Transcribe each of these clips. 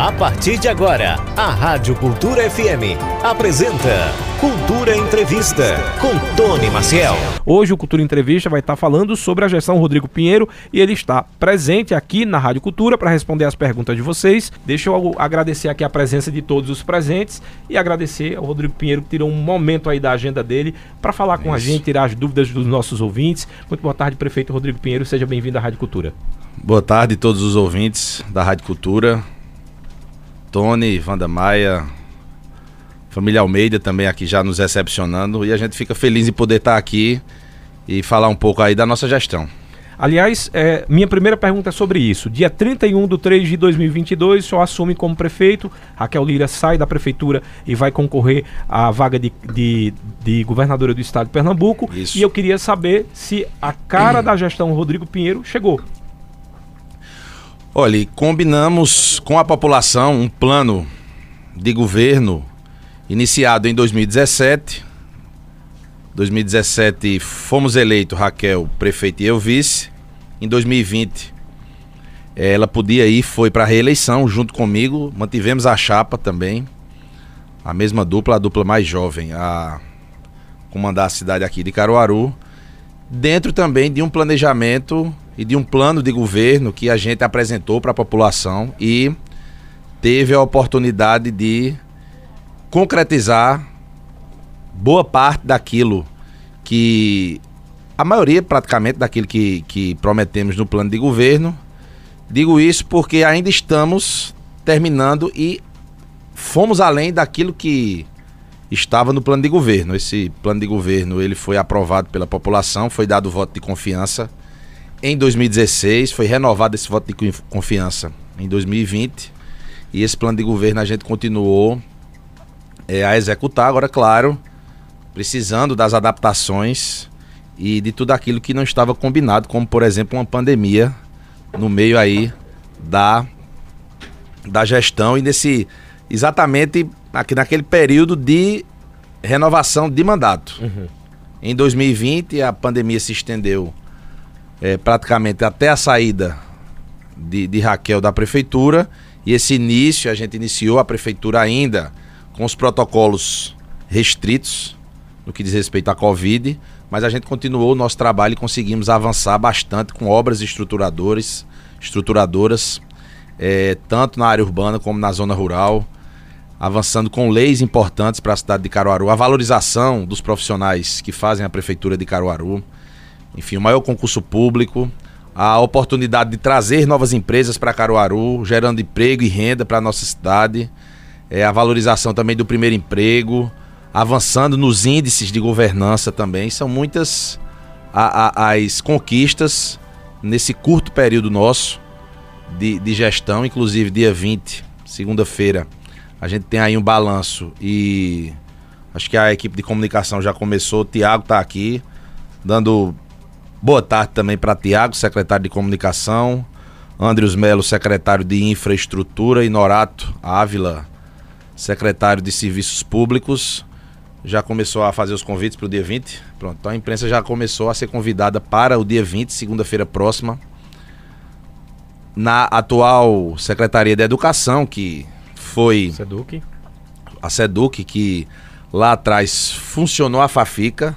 A partir de agora, a Rádio Cultura FM apresenta Cultura Entrevista com Tony Maciel. Hoje o Cultura Entrevista vai estar falando sobre a gestão Rodrigo Pinheiro e ele está presente aqui na Rádio Cultura para responder as perguntas de vocês. Deixa eu agradecer aqui a presença de todos os presentes e agradecer ao Rodrigo Pinheiro que tirou um momento aí da agenda dele para falar com Isso. a gente, tirar as dúvidas dos nossos ouvintes. Muito boa tarde, prefeito Rodrigo Pinheiro, seja bem-vindo à Rádio Cultura. Boa tarde a todos os ouvintes da Rádio Cultura. Tony, Wanda Maia, família Almeida também aqui já nos recepcionando e a gente fica feliz em poder estar aqui e falar um pouco aí da nossa gestão. Aliás, é, minha primeira pergunta é sobre isso. Dia 31 de 3 de 2022, o senhor assume como prefeito, Raquel Lira sai da prefeitura e vai concorrer à vaga de, de, de governadora do estado de Pernambuco. Isso. E eu queria saber se a cara da gestão Rodrigo Pinheiro chegou. Olha, combinamos com a população um plano de governo iniciado em 2017. 2017 fomos eleitos, Raquel, prefeito e eu vice. Em 2020 ela podia ir, foi para reeleição junto comigo. Mantivemos a chapa também. A mesma dupla, a dupla mais jovem, a comandar a cidade aqui de Caruaru. Dentro também de um planejamento e de um plano de governo que a gente apresentou para a população e teve a oportunidade de concretizar boa parte daquilo que a maioria praticamente daquilo que, que prometemos no plano de governo. Digo isso porque ainda estamos terminando e fomos além daquilo que estava no plano de governo. Esse plano de governo ele foi aprovado pela população, foi dado voto de confiança em 2016, foi renovado esse voto de confiança em 2020 e esse plano de governo a gente continuou é, a executar. Agora, claro, precisando das adaptações e de tudo aquilo que não estava combinado, como por exemplo uma pandemia no meio aí da, da gestão e nesse exatamente aqui naquele período de renovação de mandato. Uhum. Em 2020 a pandemia se estendeu é, praticamente até a saída de, de Raquel da prefeitura. E esse início, a gente iniciou a prefeitura ainda com os protocolos restritos no que diz respeito à Covid, mas a gente continuou o nosso trabalho e conseguimos avançar bastante com obras estruturadoras, estruturadoras, é, tanto na área urbana como na zona rural, avançando com leis importantes para a cidade de Caruaru, a valorização dos profissionais que fazem a prefeitura de Caruaru enfim, o maior concurso público, a oportunidade de trazer novas empresas para Caruaru, gerando emprego e renda para a nossa cidade, é, a valorização também do primeiro emprego, avançando nos índices de governança também. São muitas a, a, as conquistas nesse curto período nosso de, de gestão, inclusive dia 20, segunda-feira. A gente tem aí um balanço e acho que a equipe de comunicação já começou. O Tiago está aqui dando Boa tarde também para Tiago, secretário de Comunicação, Andrius Melo, secretário de Infraestrutura, e Norato Ávila, secretário de Serviços Públicos. Já começou a fazer os convites para o dia 20. Pronto, então a imprensa já começou a ser convidada para o dia 20, segunda-feira próxima, na atual Secretaria de Educação, que foi. Seduc. A Seduc, que lá atrás funcionou a Fafica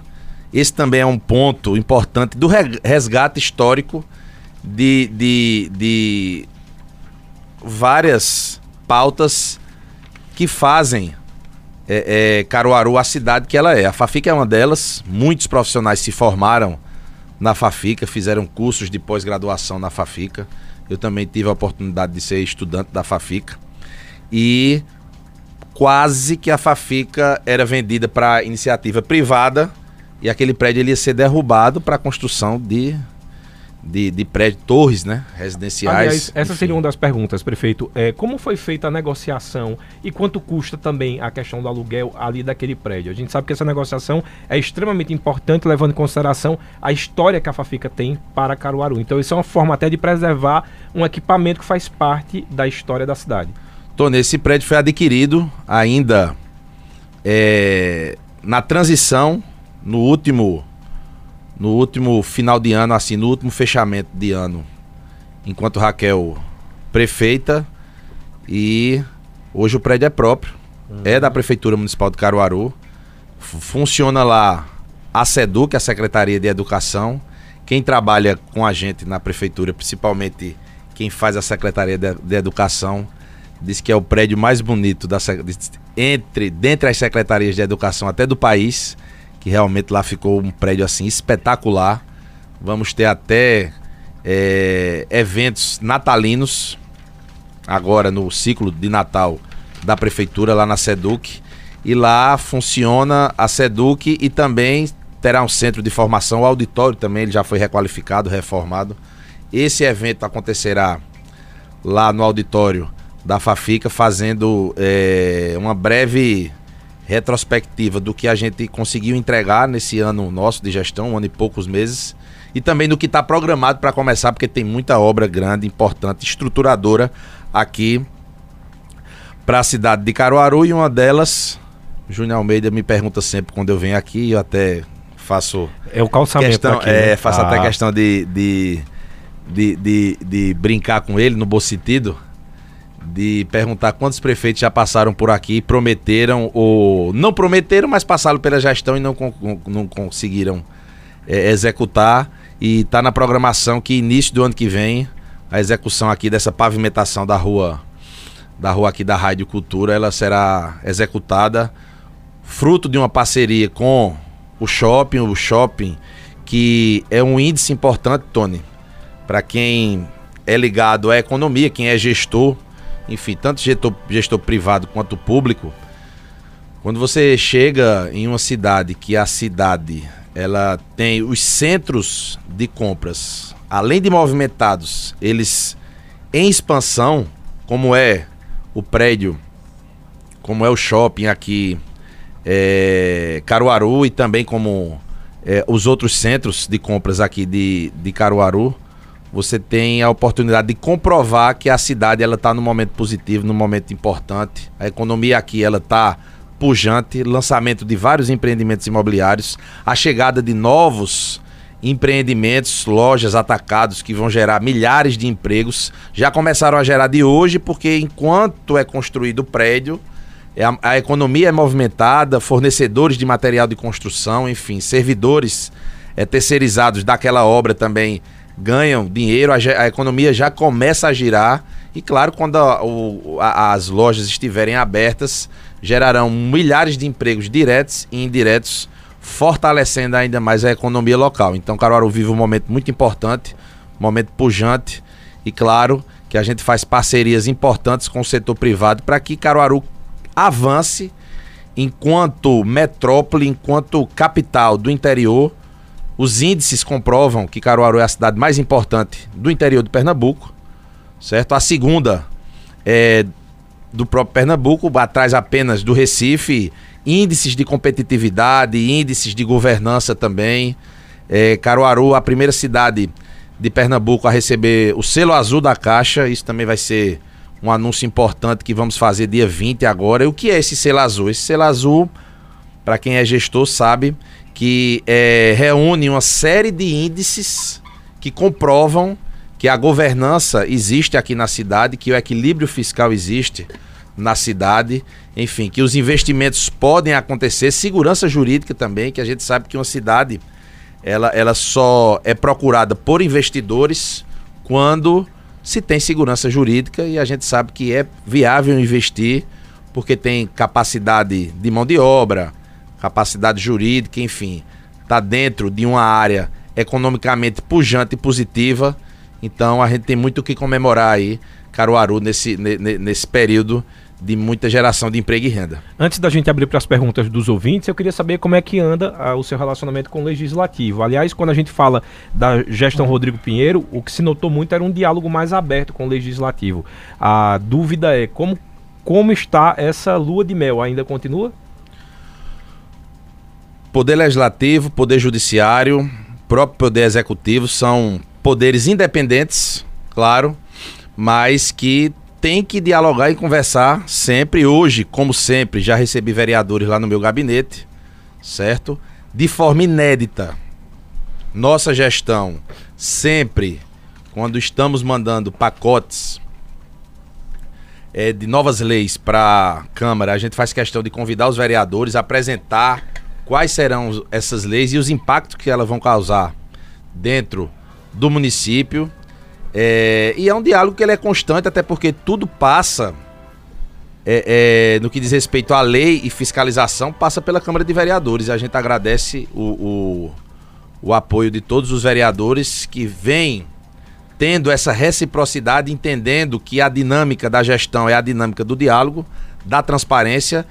esse também é um ponto importante do resgate histórico de, de, de várias pautas que fazem é, é, Caruaru a cidade que ela é. A Fafica é uma delas. Muitos profissionais se formaram na Fafica, fizeram cursos de pós-graduação na Fafica. Eu também tive a oportunidade de ser estudante da Fafica. E quase que a Fafica era vendida para iniciativa privada e aquele prédio ele ia ser derrubado para a construção de, de, de prédios, torres né, residenciais. Aliás, essa enfim. seria uma das perguntas, prefeito. É, como foi feita a negociação e quanto custa também a questão do aluguel ali daquele prédio? A gente sabe que essa negociação é extremamente importante, levando em consideração a história que a Fafica tem para Caruaru. Então, isso é uma forma até de preservar um equipamento que faz parte da história da cidade. Tony, esse prédio foi adquirido ainda é, na transição no último no último final de ano, assim, no último fechamento de ano, enquanto Raquel prefeita, E hoje o prédio é próprio, uhum. é da Prefeitura Municipal de Caruaru. Funciona lá a SEDUC, a Secretaria de Educação. Quem trabalha com a gente na prefeitura, principalmente quem faz a Secretaria de, de Educação, diz que é o prédio mais bonito da, entre dentre as secretarias de educação até do país, que realmente lá ficou um prédio assim espetacular. Vamos ter até é, eventos natalinos agora no ciclo de Natal da prefeitura lá na Seduc. E lá funciona a Seduc e também terá um centro de formação, o auditório também, ele já foi requalificado, reformado. Esse evento acontecerá lá no auditório da Fafica, fazendo é, uma breve retrospectiva do que a gente conseguiu entregar nesse ano nosso de gestão, um ano e poucos meses, e também do que está programado para começar, porque tem muita obra grande, importante, estruturadora aqui para a cidade de Caruaru e uma delas, Júnior Almeida me pergunta sempre quando eu venho aqui, eu até faço é o calçamento questão, aqui, né? é, faço ah. até questão de, de, de, de, de brincar com ele no bom sentido de perguntar quantos prefeitos já passaram por aqui, prometeram ou não prometeram, mas passaram pela gestão e não, não conseguiram é, executar. E está na programação que início do ano que vem a execução aqui dessa pavimentação da rua da rua aqui da Rádio Cultura, ela será executada fruto de uma parceria com o shopping, o shopping que é um índice importante, Tony, para quem é ligado à economia, quem é gestor enfim, tanto gestor, gestor privado quanto público, quando você chega em uma cidade que a cidade ela tem os centros de compras, além de movimentados, eles em expansão, como é o prédio, como é o shopping aqui, é, Caruaru e também como é, os outros centros de compras aqui de, de Caruaru, você tem a oportunidade de comprovar que a cidade ela está no momento positivo, no momento importante. A economia aqui ela está pujante, lançamento de vários empreendimentos imobiliários, a chegada de novos empreendimentos, lojas, atacados que vão gerar milhares de empregos. Já começaram a gerar de hoje, porque enquanto é construído o prédio, é a, a economia é movimentada, fornecedores de material de construção, enfim, servidores é, terceirizados daquela obra também ganham dinheiro, a, a, economia já começa a girar. E claro, quando a, o, a, as lojas estiverem abertas, gerarão milhares de empregos diretos e indiretos, fortalecendo ainda mais a economia local. Então, Caruaru vive um momento muito importante, um momento pujante. E claro que a gente faz parcerias importantes com o setor privado para que Caruaru avance enquanto metrópole, enquanto capital do interior os índices comprovam que Caruaru é a cidade mais importante do interior de Pernambuco, certo? A segunda é do próprio Pernambuco, atrás apenas do Recife, índices de competitividade, índices de governança também. É, Caruaru, a primeira cidade de Pernambuco a receber o selo azul da Caixa, isso também vai ser um anúncio importante que vamos fazer dia 20 agora. E o que é esse selo azul? Esse selo azul, para quem é gestor, sabe que é, reúne uma série de índices que comprovam que a governança existe aqui na cidade, que o equilíbrio fiscal existe na cidade, enfim, que os investimentos podem acontecer, segurança jurídica também, que a gente sabe que uma cidade ela, ela só é procurada por investidores quando se tem segurança jurídica e a gente sabe que é viável investir porque tem capacidade de mão de obra, capacidade jurídica, enfim, está dentro de uma área economicamente pujante e positiva. Então a gente tem muito o que comemorar aí, Caruaru, nesse, nesse período de muita geração de emprego e renda. Antes da gente abrir para as perguntas dos ouvintes, eu queria saber como é que anda ah, o seu relacionamento com o legislativo. Aliás, quando a gente fala da gestão Rodrigo Pinheiro, o que se notou muito era um diálogo mais aberto com o legislativo. A dúvida é como, como está essa lua de mel? Ainda continua? Poder Legislativo, Poder Judiciário, próprio Poder Executivo são poderes independentes, claro, mas que tem que dialogar e conversar sempre. Hoje, como sempre, já recebi vereadores lá no meu gabinete, certo? De forma inédita. Nossa gestão, sempre, quando estamos mandando pacotes é, de novas leis para a Câmara, a gente faz questão de convidar os vereadores a apresentar quais serão essas leis e os impactos que elas vão causar dentro do município. É, e é um diálogo que ele é constante, até porque tudo passa, é, é, no que diz respeito à lei e fiscalização, passa pela Câmara de Vereadores. A gente agradece o, o, o apoio de todos os vereadores que vêm tendo essa reciprocidade, entendendo que a dinâmica da gestão é a dinâmica do diálogo, da transparência.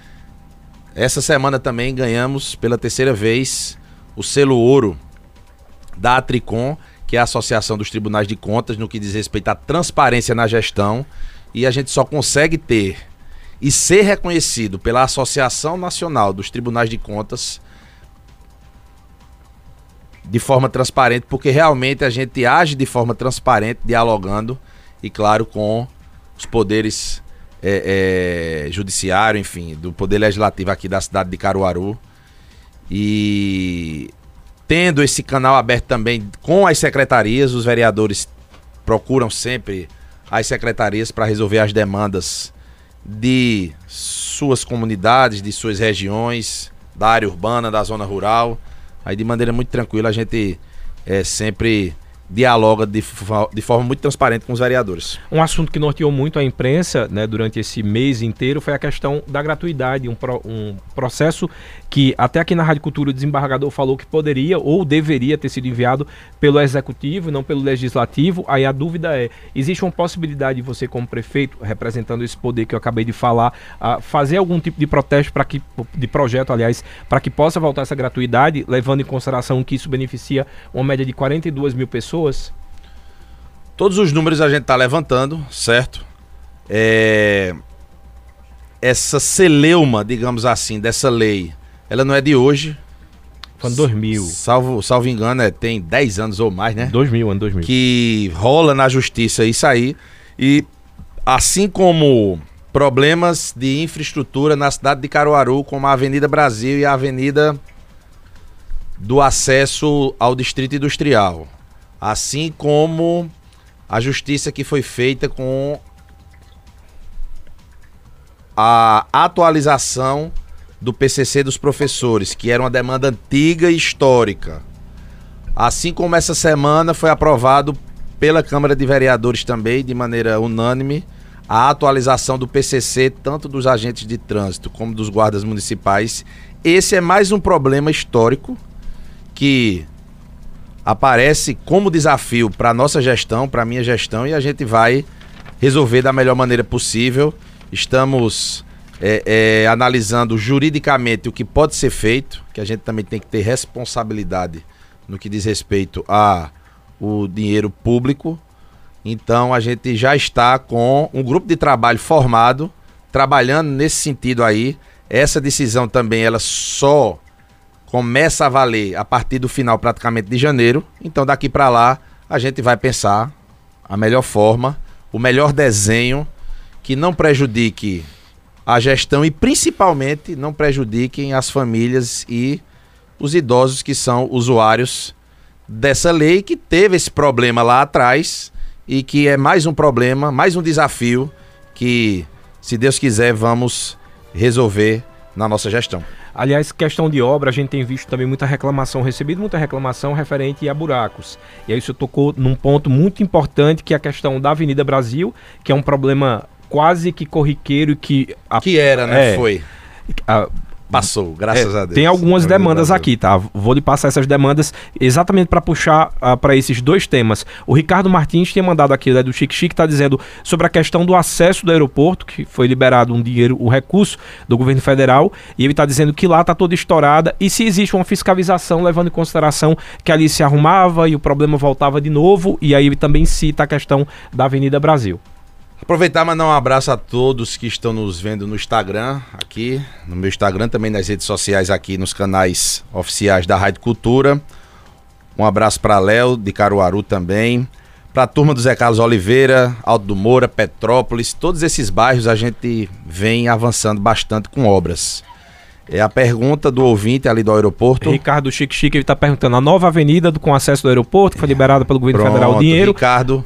Essa semana também ganhamos pela terceira vez o selo ouro da Atricom, que é a Associação dos Tribunais de Contas, no que diz respeito à transparência na gestão. E a gente só consegue ter e ser reconhecido pela Associação Nacional dos Tribunais de Contas de forma transparente, porque realmente a gente age de forma transparente, dialogando e, claro, com os poderes é, é, judiciário, enfim, do poder legislativo aqui da cidade de Caruaru. E tendo esse canal aberto também com as secretarias, os vereadores procuram sempre as secretarias para resolver as demandas de suas comunidades, de suas regiões, da área urbana, da zona rural. Aí de maneira muito tranquila a gente é, sempre dialoga de, de, forma muito transparente com os vereadores. Um assunto que norteou muito a imprensa né, durante esse mês inteiro foi a questão da gratuidade, um, pro, um processo que até aqui na Rádio Cultura o desembargador falou que poderia ou deveria ter sido enviado pelo executivo e não pelo legislativo. Aí a dúvida é: existe uma possibilidade de você, como prefeito, representando esse poder que eu acabei de falar, uh, fazer algum tipo de protesto para que de projeto, aliás, para que possa voltar essa gratuidade, levando em consideração que isso beneficia uma média de 42 mil pessoas? Todos os números a gente está levantando, certo? É... Essa celeuma, digamos assim, dessa lei ela não é de hoje. Foi em 2000. Salvo, salvo engano, é, tem 10 anos ou mais, né? 2000, ano 2000. Que rola na justiça isso aí. E assim como problemas de infraestrutura na cidade de Caruaru, como a Avenida Brasil e a Avenida do acesso ao Distrito Industrial. Assim como a justiça que foi feita com a atualização do PCC dos professores, que era uma demanda antiga e histórica. Assim como essa semana foi aprovado pela Câmara de Vereadores também, de maneira unânime, a atualização do PCC, tanto dos agentes de trânsito como dos guardas municipais. Esse é mais um problema histórico que aparece como desafio para nossa gestão, para minha gestão, e a gente vai resolver da melhor maneira possível. Estamos é, é, analisando juridicamente o que pode ser feito, que a gente também tem que ter responsabilidade no que diz respeito a o dinheiro público. Então a gente já está com um grupo de trabalho formado, trabalhando nesse sentido aí. Essa decisão também ela só começa a valer a partir do final praticamente de janeiro. Então daqui para lá a gente vai pensar a melhor forma, o melhor desenho que não prejudique a gestão e principalmente não prejudiquem as famílias e os idosos que são usuários dessa lei que teve esse problema lá atrás e que é mais um problema, mais um desafio que, se Deus quiser, vamos resolver na nossa gestão. Aliás, questão de obra, a gente tem visto também muita reclamação, recebido muita reclamação referente a buracos. E aí isso tocou num ponto muito importante que é a questão da Avenida Brasil, que é um problema quase que corriqueiro que. A, que era, né? É, Foi. A, Passou, graças é, a Deus. Tem algumas demandas aqui, tá? Vou lhe passar essas demandas exatamente para puxar uh, ah, para esses dois temas. O Ricardo Martins tinha mandado aqui, né, do Chique Chique, tá dizendo sobre a questão do acesso do aeroporto, que foi liberado um dinheiro, um recurso do governo federal, e ele tá dizendo que lá tá toda estourada e se existe uma fiscalização levando em consideração que ali se arrumava e o problema voltava de novo, e aí ele também cita a questão da Avenida Brasil. Aproveitar e mandar um abraço a todos que estão nos vendo no Instagram, aqui, no meu Instagram, também nas redes sociais aqui, nos canais oficiais da Rádio Cultura. Um abraço para Léo, de Caruaru também. Para a turma do Zé Carlos Oliveira, Alto do Moura, Petrópolis, todos esses bairros a gente vem avançando bastante com obras. É a pergunta do ouvinte ali do aeroporto. Ricardo Chique Chique, ele está perguntando: a nova avenida com acesso do aeroporto, que foi liberada pelo governo Pronto, federal, o dinheiro. Ricardo,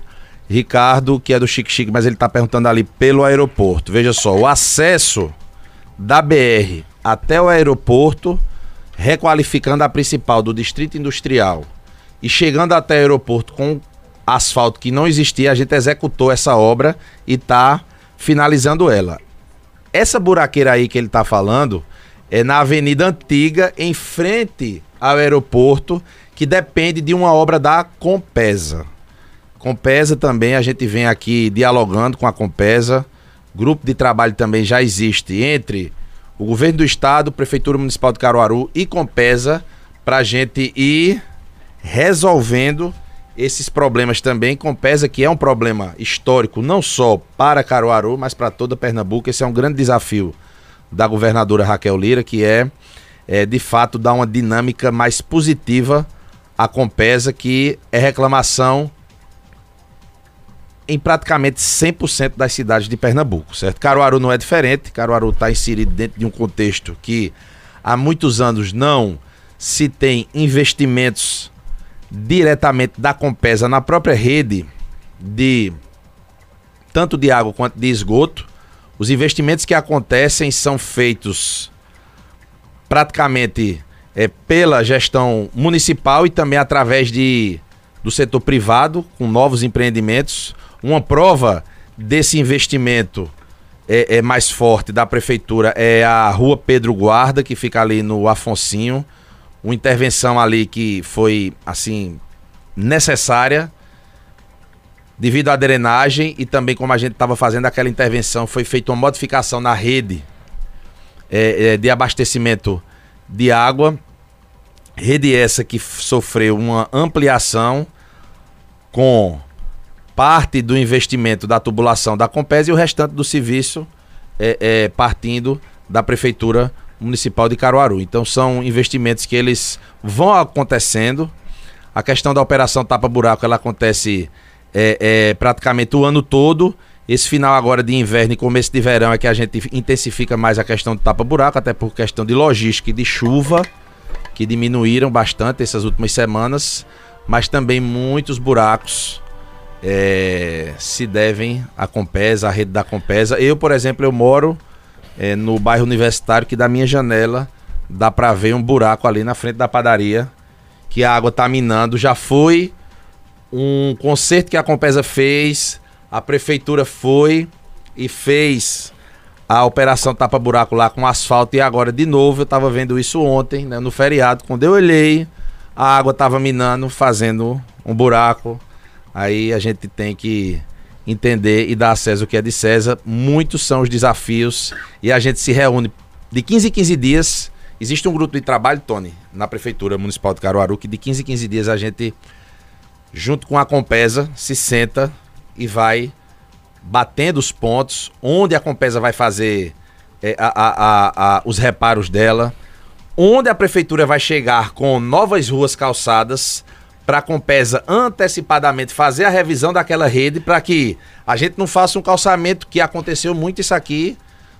Ricardo, que é do Chique Chique, mas ele está perguntando ali pelo aeroporto. Veja só, o acesso da BR até o aeroporto, requalificando a principal do Distrito Industrial e chegando até o aeroporto com asfalto que não existia, a gente executou essa obra e está finalizando ela. Essa buraqueira aí que ele está falando é na Avenida Antiga, em frente ao aeroporto, que depende de uma obra da Compesa. Compesa também, a gente vem aqui dialogando com a Compesa. Grupo de trabalho também já existe entre o governo do estado, Prefeitura Municipal de Caruaru e Compesa, para a gente ir resolvendo esses problemas também. Compesa que é um problema histórico não só para Caruaru, mas para toda Pernambuco. Esse é um grande desafio da governadora Raquel Lira, que é, é de fato dar uma dinâmica mais positiva à Compesa, que é reclamação em praticamente 100% das cidades de Pernambuco, certo? Caruaru não é diferente, Caruaru está inserido dentro de um contexto que há muitos anos não se tem investimentos diretamente da Compesa na própria rede de tanto de água quanto de esgoto. Os investimentos que acontecem são feitos praticamente é, pela gestão municipal e também através de, do setor privado, com novos empreendimentos. Uma prova desse investimento é, é, mais forte da prefeitura é a rua Pedro Guarda, que fica ali no Afonsinho. Uma intervenção ali que foi, assim, necessária devido à drenagem e também como a gente estava fazendo aquela intervenção, foi feita uma modificação na rede é, é, de abastecimento de água. Rede essa que sofreu uma ampliação com parte do investimento da tubulação da Compes e o restante do serviço é, é, partindo da Prefeitura Municipal de Caruaru. Então são investimentos que eles vão acontecendo. A questão da operação tapa-buraco ela acontece é, é, praticamente o ano todo. Esse final agora de inverno e começo de verão é que a gente intensifica mais a questão do tapa-buraco, até por questão de logística e de chuva, que diminuíram bastante essas últimas semanas, mas também muitos buracos é, se devem à Compesa, à rede da Compesa. Eu, por exemplo, eu moro é, no bairro universitário que da minha janela dá para ver um buraco ali na frente da padaria que a água tá minando. Já foi um concerto que a Compesa fez, a prefeitura foi e fez a operação tapa buraco lá com asfalto e agora de novo eu tava vendo isso ontem, né, no feriado, quando eu olhei, a água tava minando, fazendo um buraco Aí a gente tem que entender e dar a César o que é de César. Muitos são os desafios e a gente se reúne de 15 em 15 dias. Existe um grupo de trabalho, Tony, na Prefeitura Municipal de Caruaru, que de 15 em 15 dias a gente, junto com a Compesa, se senta e vai batendo os pontos, onde a Compesa vai fazer é, a, a, a, os reparos dela, onde a Prefeitura vai chegar com novas ruas calçadas para a Compesa antecipadamente fazer a revisão daquela rede para que a gente não faça um calçamento que aconteceu muito isso aqui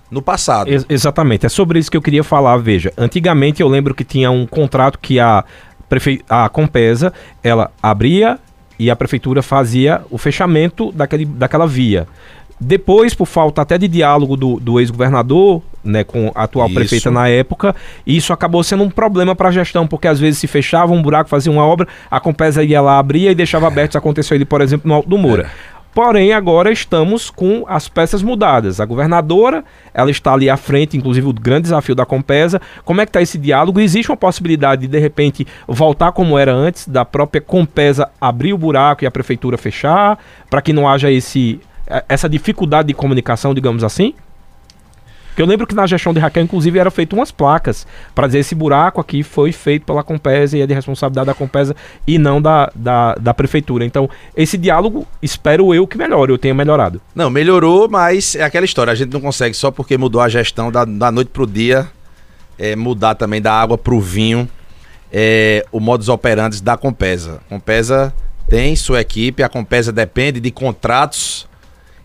no passado. Ex exatamente, é sobre isso que eu queria falar. Veja, antigamente eu lembro que tinha um contrato que a, prefe... a Compesa ela abria e a prefeitura fazia o fechamento daquele, daquela via. Depois, por falta até de diálogo do, do ex-governador, né, com a atual isso. prefeita na época, isso acabou sendo um problema para a gestão, porque às vezes se fechava um buraco, fazia uma obra, a Compesa ia lá, abria e deixava aberto. Isso aconteceu ali, por exemplo, no Alto do Moura. É. Porém, agora estamos com as peças mudadas. A governadora, ela está ali à frente, inclusive o grande desafio da Compesa. Como é que está esse diálogo? Existe uma possibilidade de, de repente, voltar como era antes, da própria Compesa abrir o buraco e a prefeitura fechar, para que não haja esse é, essa dificuldade de comunicação, digamos assim? Porque eu lembro que na gestão de Raquel, inclusive, era feito umas placas para dizer esse buraco aqui foi feito pela Compesa e é de responsabilidade da Compesa e não da, da, da prefeitura. Então, esse diálogo, espero eu que melhore, eu tenha melhorado. Não, melhorou, mas é aquela história. A gente não consegue só porque mudou a gestão da, da noite pro dia, é, mudar também da água pro vinho, é, o modus operandi da Compesa. Compesa tem sua equipe, a Compesa depende de contratos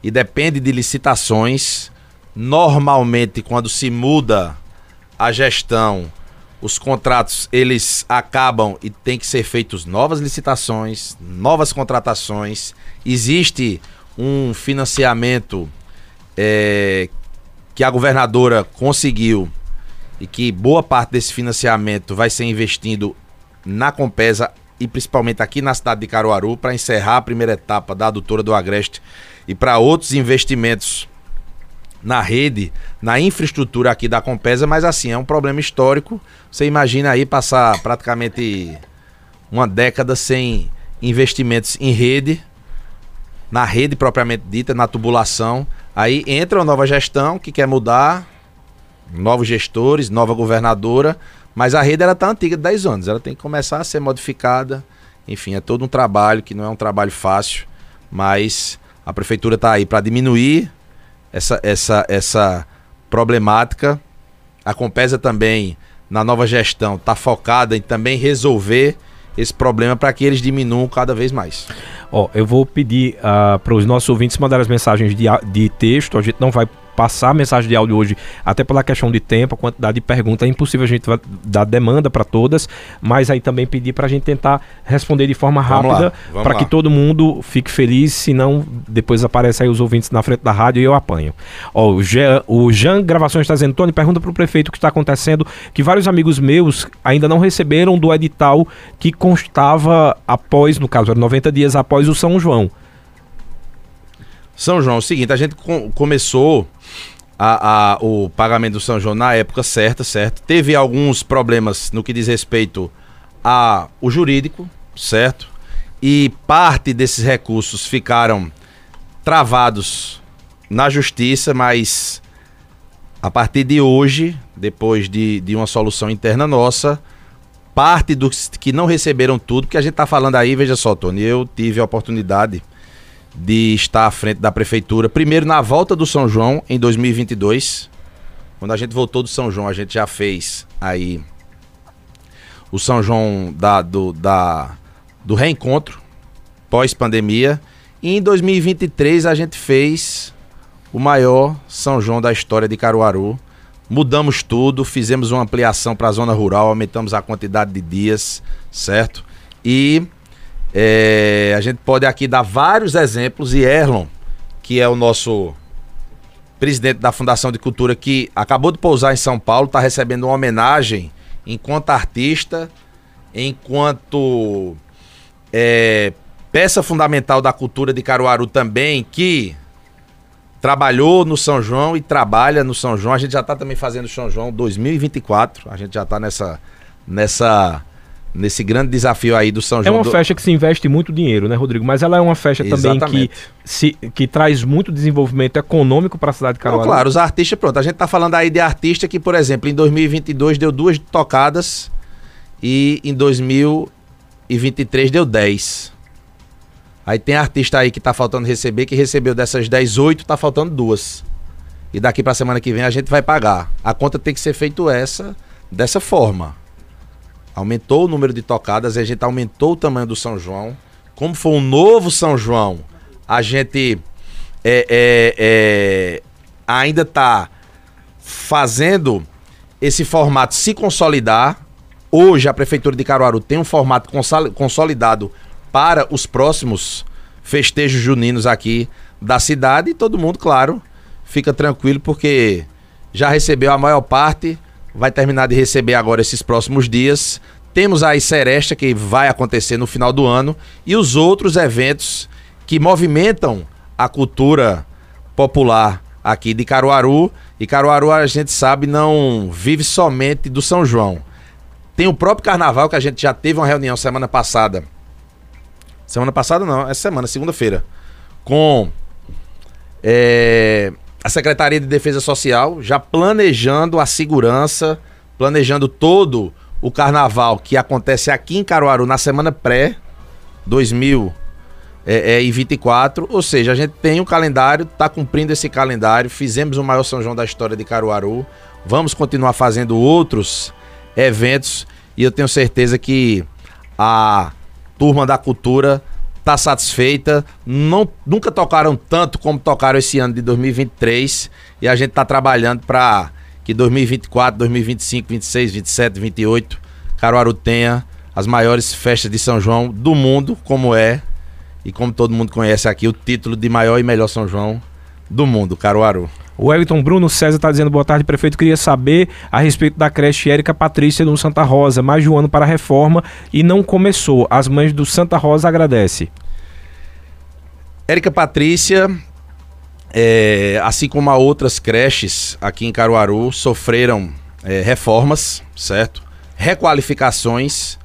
e depende de licitações. Normalmente, quando se muda a gestão, os contratos eles acabam e tem que ser feitos novas licitações, novas contratações. Existe um financiamento é, que a governadora conseguiu e que boa parte desse financiamento vai ser investido na Compesa e principalmente aqui na cidade de Caruaru para encerrar a primeira etapa da adutora do Agreste e para outros investimentos na rede, na infraestrutura aqui da Compesa, mas assim, é um problema histórico. Você imagina aí passar praticamente uma década sem investimentos em rede, na rede propriamente dita, na tubulação. Aí entra uma nova gestão que quer mudar, novos gestores, nova governadora, mas a rede ela tá antiga de 10 anos, ela tem que começar a ser modificada. Enfim, é todo um trabalho que não é um trabalho fácil, mas a prefeitura está aí para diminuir essa, essa, essa problemática. A Compesa também, na nova gestão, está focada em também resolver esse problema para que eles diminuam cada vez mais. Ó, eu vou pedir uh, para os nossos ouvintes mandar as mensagens de, de texto. A gente não vai passar a mensagem de áudio hoje, até pela questão de tempo, a quantidade de perguntas, é impossível a gente dar demanda para todas, mas aí também pedir para a gente tentar responder de forma rápida, para que todo mundo fique feliz, senão depois aparece aí os ouvintes na frente da rádio e eu apanho. Ó, o, Jean, o Jean Gravações está dizendo, Tony, pergunta para o prefeito o que está acontecendo, que vários amigos meus ainda não receberam do edital que constava após, no caso, era 90 dias após o São João. São João, é o seguinte, a gente com, começou a, a, o pagamento do São João na época certa, certo? Teve alguns problemas no que diz respeito ao jurídico, certo? E parte desses recursos ficaram travados na justiça, mas a partir de hoje, depois de, de uma solução interna nossa, parte dos que não receberam tudo, que a gente está falando aí, veja só, Tony, eu tive a oportunidade de estar à frente da prefeitura. Primeiro na volta do São João em 2022. Quando a gente voltou do São João, a gente já fez aí o São João da, do, da, do reencontro pós-pandemia. E em 2023 a gente fez o maior São João da história de Caruaru. Mudamos tudo, fizemos uma ampliação para a zona rural, aumentamos a quantidade de dias, certo? E é, a gente pode aqui dar vários exemplos e Erlon, que é o nosso presidente da Fundação de Cultura, que acabou de pousar em São Paulo, está recebendo uma homenagem enquanto artista, enquanto é, peça fundamental da cultura de Caruaru também, que trabalhou no São João e trabalha no São João. A gente já está também fazendo São João 2024, a gente já está nessa, nessa nesse grande desafio aí do São é João. É uma do... festa que se investe muito dinheiro, né, Rodrigo? Mas ela é uma festa Exatamente. também que, se, que traz muito desenvolvimento econômico para a cidade de Caruaru. Não, claro, os artistas, pronto. A gente está falando aí de artista que, por exemplo, em 2022 deu duas tocadas e em 2023 deu 10. Aí tem artista aí que está faltando receber, que recebeu dessas 10, 8, tá faltando duas. E daqui para a semana que vem a gente vai pagar. A conta tem que ser feita essa, dessa forma. Aumentou o número de tocadas, a gente aumentou o tamanho do São João. Como foi um novo São João, a gente é, é, é, ainda está fazendo esse formato se consolidar. Hoje a Prefeitura de Caruaru tem um formato consolidado para os próximos festejos juninos aqui da cidade e todo mundo, claro, fica tranquilo porque já recebeu a maior parte vai terminar de receber agora esses próximos dias. Temos a Seresta, que vai acontecer no final do ano, e os outros eventos que movimentam a cultura popular aqui de Caruaru. E Caruaru, a gente sabe, não vive somente do São João. Tem o próprio carnaval, que a gente já teve uma reunião semana passada. Semana passada não, é semana, segunda-feira. Com é, a Secretaria de Defesa Social já planejando a segurança, planejando todo o carnaval que acontece aqui em Caruaru na semana pré 2024. Ou seja, a gente tem um calendário, está cumprindo esse calendário. Fizemos o maior São João da história de Caruaru. Vamos continuar fazendo outros eventos e eu tenho certeza que a turma da cultura está satisfeita. Não, nunca tocaram tanto como tocaram esse ano de 2023 e a gente está trabalhando para que 2024, 2025, 26, 27, 28, Caruaru tenha as maiores festas de São João do mundo, como é, e como todo mundo conhece aqui, o título de maior e melhor São João do mundo, Caruaru. O Elton Bruno César está dizendo boa tarde, prefeito. Queria saber a respeito da creche Érica Patrícia no Santa Rosa, mais de um ano para a reforma e não começou. As mães do Santa Rosa agradecem. Érica Patrícia, é, assim como a outras creches aqui em Caruaru, sofreram é, reformas, certo? Requalificações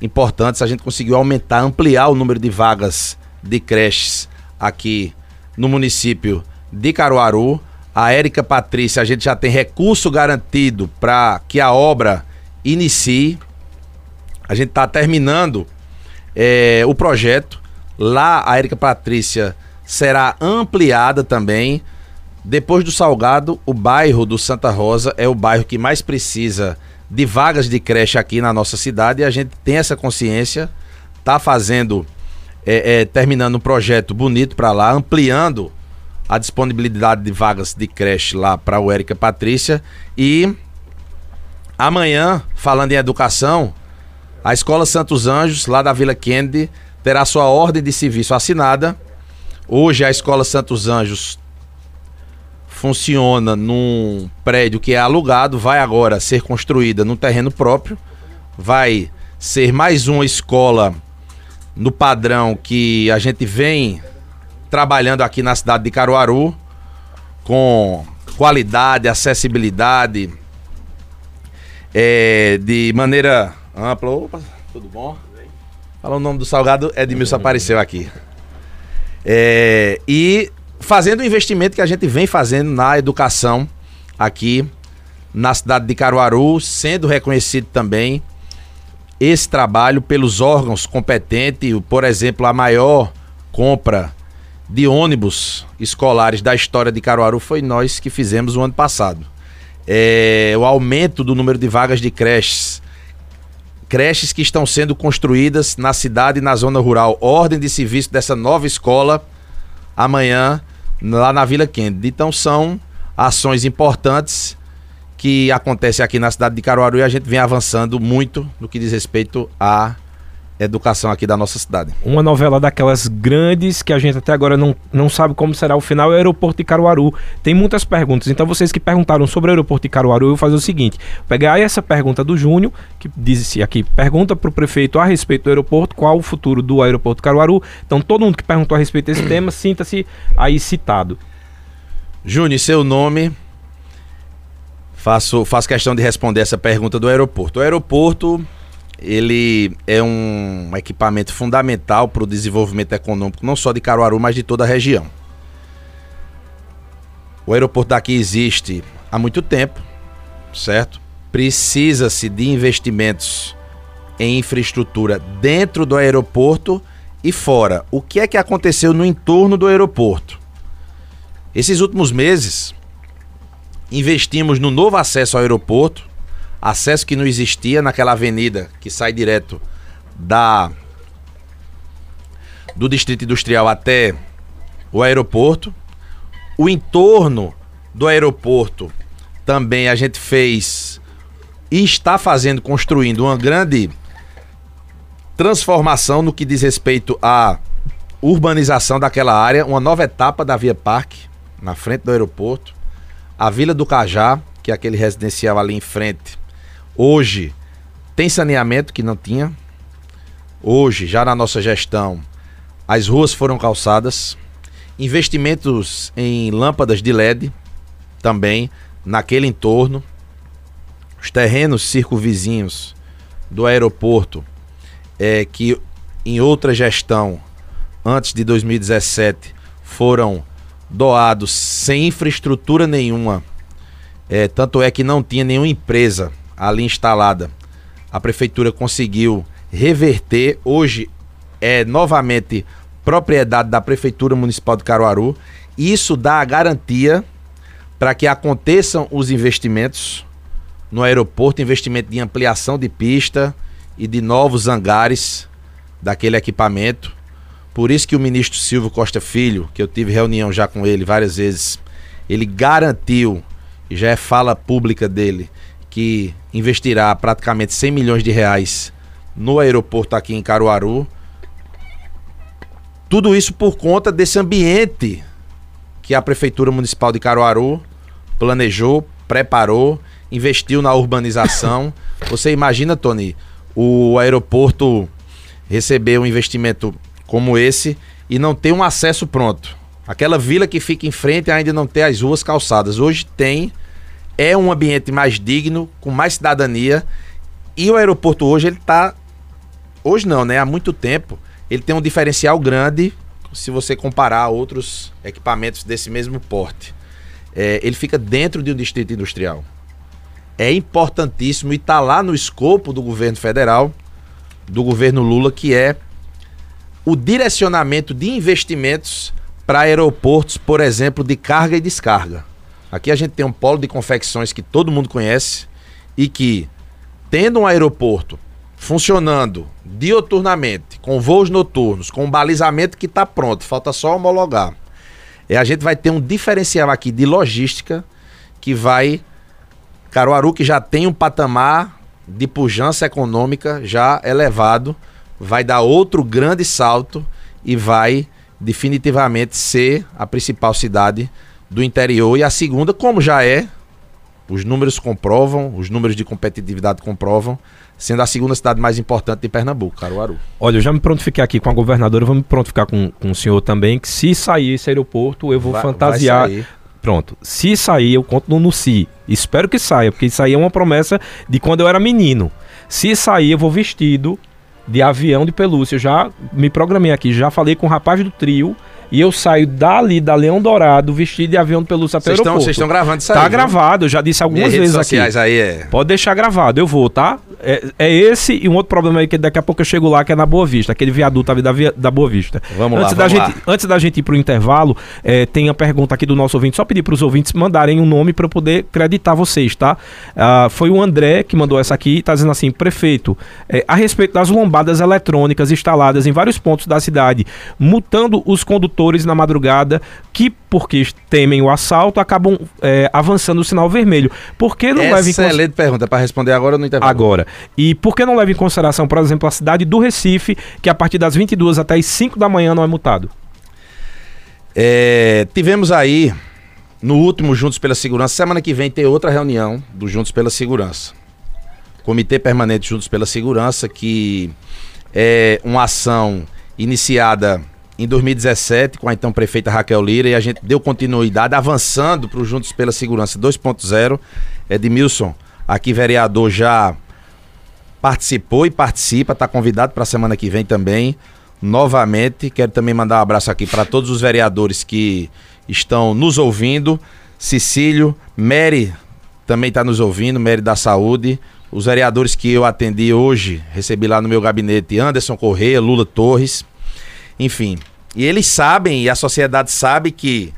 importantes. A gente conseguiu aumentar, ampliar o número de vagas de creches aqui no município de Caruaru. A Érica Patrícia, a gente já tem recurso garantido para que a obra inicie. A gente está terminando é, o projeto. Lá a Érica Patrícia será ampliada também. Depois do Salgado, o bairro do Santa Rosa é o bairro que mais precisa de vagas de creche aqui na nossa cidade e a gente tem essa consciência, tá fazendo, é, é, terminando um projeto bonito para lá, ampliando a disponibilidade de vagas de creche lá para o Érica Patrícia. E amanhã, falando em educação, a Escola Santos Anjos, lá da Vila Kennedy, terá sua ordem de serviço assinada. Hoje a Escola Santos Anjos funciona num prédio que é alugado, vai agora ser construída num terreno próprio, vai ser mais uma escola no padrão que a gente vem trabalhando aqui na cidade de Caruaru com qualidade, acessibilidade, é, de maneira ampla. Opa, tudo bom? Fala o nome do salgado, Edmilson apareceu aqui. É, e fazendo o investimento que a gente vem fazendo na educação aqui na cidade de Caruaru, sendo reconhecido também esse trabalho pelos órgãos competentes, por exemplo, a maior compra de ônibus escolares da história de Caruaru foi nós que fizemos o ano passado. É, o aumento do número de vagas de creches, creches que estão sendo construídas na cidade e na zona rural. Ordem de serviço dessa nova escola amanhã lá na Vila Kennedy. Então são ações importantes que acontecem aqui na cidade de Caruaru e a gente vem avançando muito no que diz respeito a educação aqui da nossa cidade. Uma novela daquelas grandes que a gente até agora não, não sabe como será o final é o aeroporto de Caruaru. Tem muitas perguntas, então vocês que perguntaram sobre o aeroporto de Caruaru, eu vou fazer o seguinte: pegar essa pergunta do Júnior, que diz aqui, pergunta para o prefeito a respeito do aeroporto, qual o futuro do aeroporto de Caruaru. Então todo mundo que perguntou a respeito desse tema, sinta-se aí citado. Júnior, seu nome. Faço, faço questão de responder essa pergunta do aeroporto. O aeroporto ele é um equipamento fundamental para o desenvolvimento econômico não só de Caruaru, mas de toda a região. O aeroporto daqui existe há muito tempo, certo? Precisa-se de investimentos em infraestrutura dentro do aeroporto e fora. O que é que aconteceu no entorno do aeroporto? Esses últimos meses, investimos no novo acesso ao aeroporto, acesso que não existia naquela avenida que sai direto da do distrito industrial até o aeroporto. O entorno do aeroporto também a gente fez e está fazendo, construindo uma grande transformação no que diz respeito à urbanização daquela área, uma nova etapa da Via Parque, na frente do aeroporto, a Vila do Cajá, que é aquele residencial ali em frente, Hoje tem saneamento que não tinha. Hoje, já na nossa gestão, as ruas foram calçadas. Investimentos em lâmpadas de LED também naquele entorno. Os terrenos circunvizinhos do aeroporto é que em outra gestão antes de 2017 foram doados sem infraestrutura nenhuma. É, tanto é que não tinha nenhuma empresa ali instalada, a prefeitura conseguiu reverter. Hoje é novamente propriedade da Prefeitura Municipal de Caruaru. Isso dá a garantia para que aconteçam os investimentos no aeroporto investimento de ampliação de pista e de novos hangares daquele equipamento. Por isso que o ministro Silvio Costa Filho, que eu tive reunião já com ele várias vezes, ele garantiu e já é fala pública dele, que investirá praticamente 100 milhões de reais no aeroporto aqui em Caruaru. Tudo isso por conta desse ambiente que a Prefeitura Municipal de Caruaru planejou, preparou, investiu na urbanização. Você imagina, Tony, o aeroporto receber um investimento como esse e não ter um acesso pronto. Aquela vila que fica em frente ainda não tem as ruas calçadas. Hoje tem, é um ambiente mais digno, com mais cidadania. E o aeroporto hoje ele está, hoje não, né? Há muito tempo ele tem um diferencial grande se você comparar a outros equipamentos desse mesmo porte. É, ele fica dentro de um distrito industrial. É importantíssimo e está lá no escopo do governo federal, do governo Lula, que é o direcionamento de investimentos para aeroportos, por exemplo, de carga e descarga. Aqui a gente tem um polo de confecções que todo mundo conhece e que, tendo um aeroporto funcionando dioturnamente, com voos noturnos, com um balizamento que está pronto, falta só homologar. E a gente vai ter um diferencial aqui de logística que vai. Caruaru, que já tem um patamar de pujança econômica já elevado, vai dar outro grande salto e vai definitivamente ser a principal cidade do interior e a segunda, como já é, os números comprovam, os números de competitividade comprovam, sendo a segunda cidade mais importante de Pernambuco, Caruaru. Olha, eu já me prontifiquei aqui com a governadora, vou me prontificar com, com o senhor também, que se sair esse aeroporto, eu vou vai, fantasiar. Vai Pronto. Se sair, eu conto no, no si. Espero que saia, porque isso aí é uma promessa de quando eu era menino. Se sair, eu vou vestido de avião de pelúcia. Eu já me programei aqui, já falei com o rapaz do trio e eu saio dali da Leão Dourado vestido de avião de pelúcia até o aeroporto. Vocês estão gravando isso Tá viu? gravado, eu já disse algumas Minhas vezes aqui. Aí é... Pode deixar gravado, eu vou, tá? É, é, esse e um outro problema aí que daqui a pouco eu chego lá, que é na Boa Vista, aquele viaduto ali da, via, da Boa Vista. Vamos antes lá, da vamos gente, lá. Antes da gente ir pro intervalo, é, tem a pergunta aqui do nosso ouvinte, só pedir para os ouvintes mandarem um nome para eu poder acreditar vocês, tá? Ah, foi o André que mandou essa aqui, tá dizendo assim, prefeito, é, a respeito das lombadas eletrônicas instaladas em vários pontos da cidade, multando os condutores na madrugada, que porque temem o assalto, acabam é, avançando o sinal vermelho. Por que não leva em Excelente pergunta para responder agora no intervalo. Agora. E por que não leva em consideração, por exemplo, a cidade do Recife, que a partir das 22 até as 5 da manhã não é multado? É, tivemos aí, no último Juntos pela Segurança, semana que vem tem outra reunião do Juntos pela Segurança. Comitê Permanente Juntos pela Segurança, que é uma ação iniciada em 2017 com a então prefeita Raquel Lira e a gente deu continuidade avançando para o Juntos pela Segurança 2.0. Edmilson, aqui vereador já participou e participa, está convidado para a semana que vem também. Novamente, quero também mandar um abraço aqui para todos os vereadores que estão nos ouvindo. Cecílio, Mary também está nos ouvindo, Mary da Saúde. Os vereadores que eu atendi hoje, recebi lá no meu gabinete, Anderson Correia, Lula Torres. Enfim, e eles sabem, e a sociedade sabe que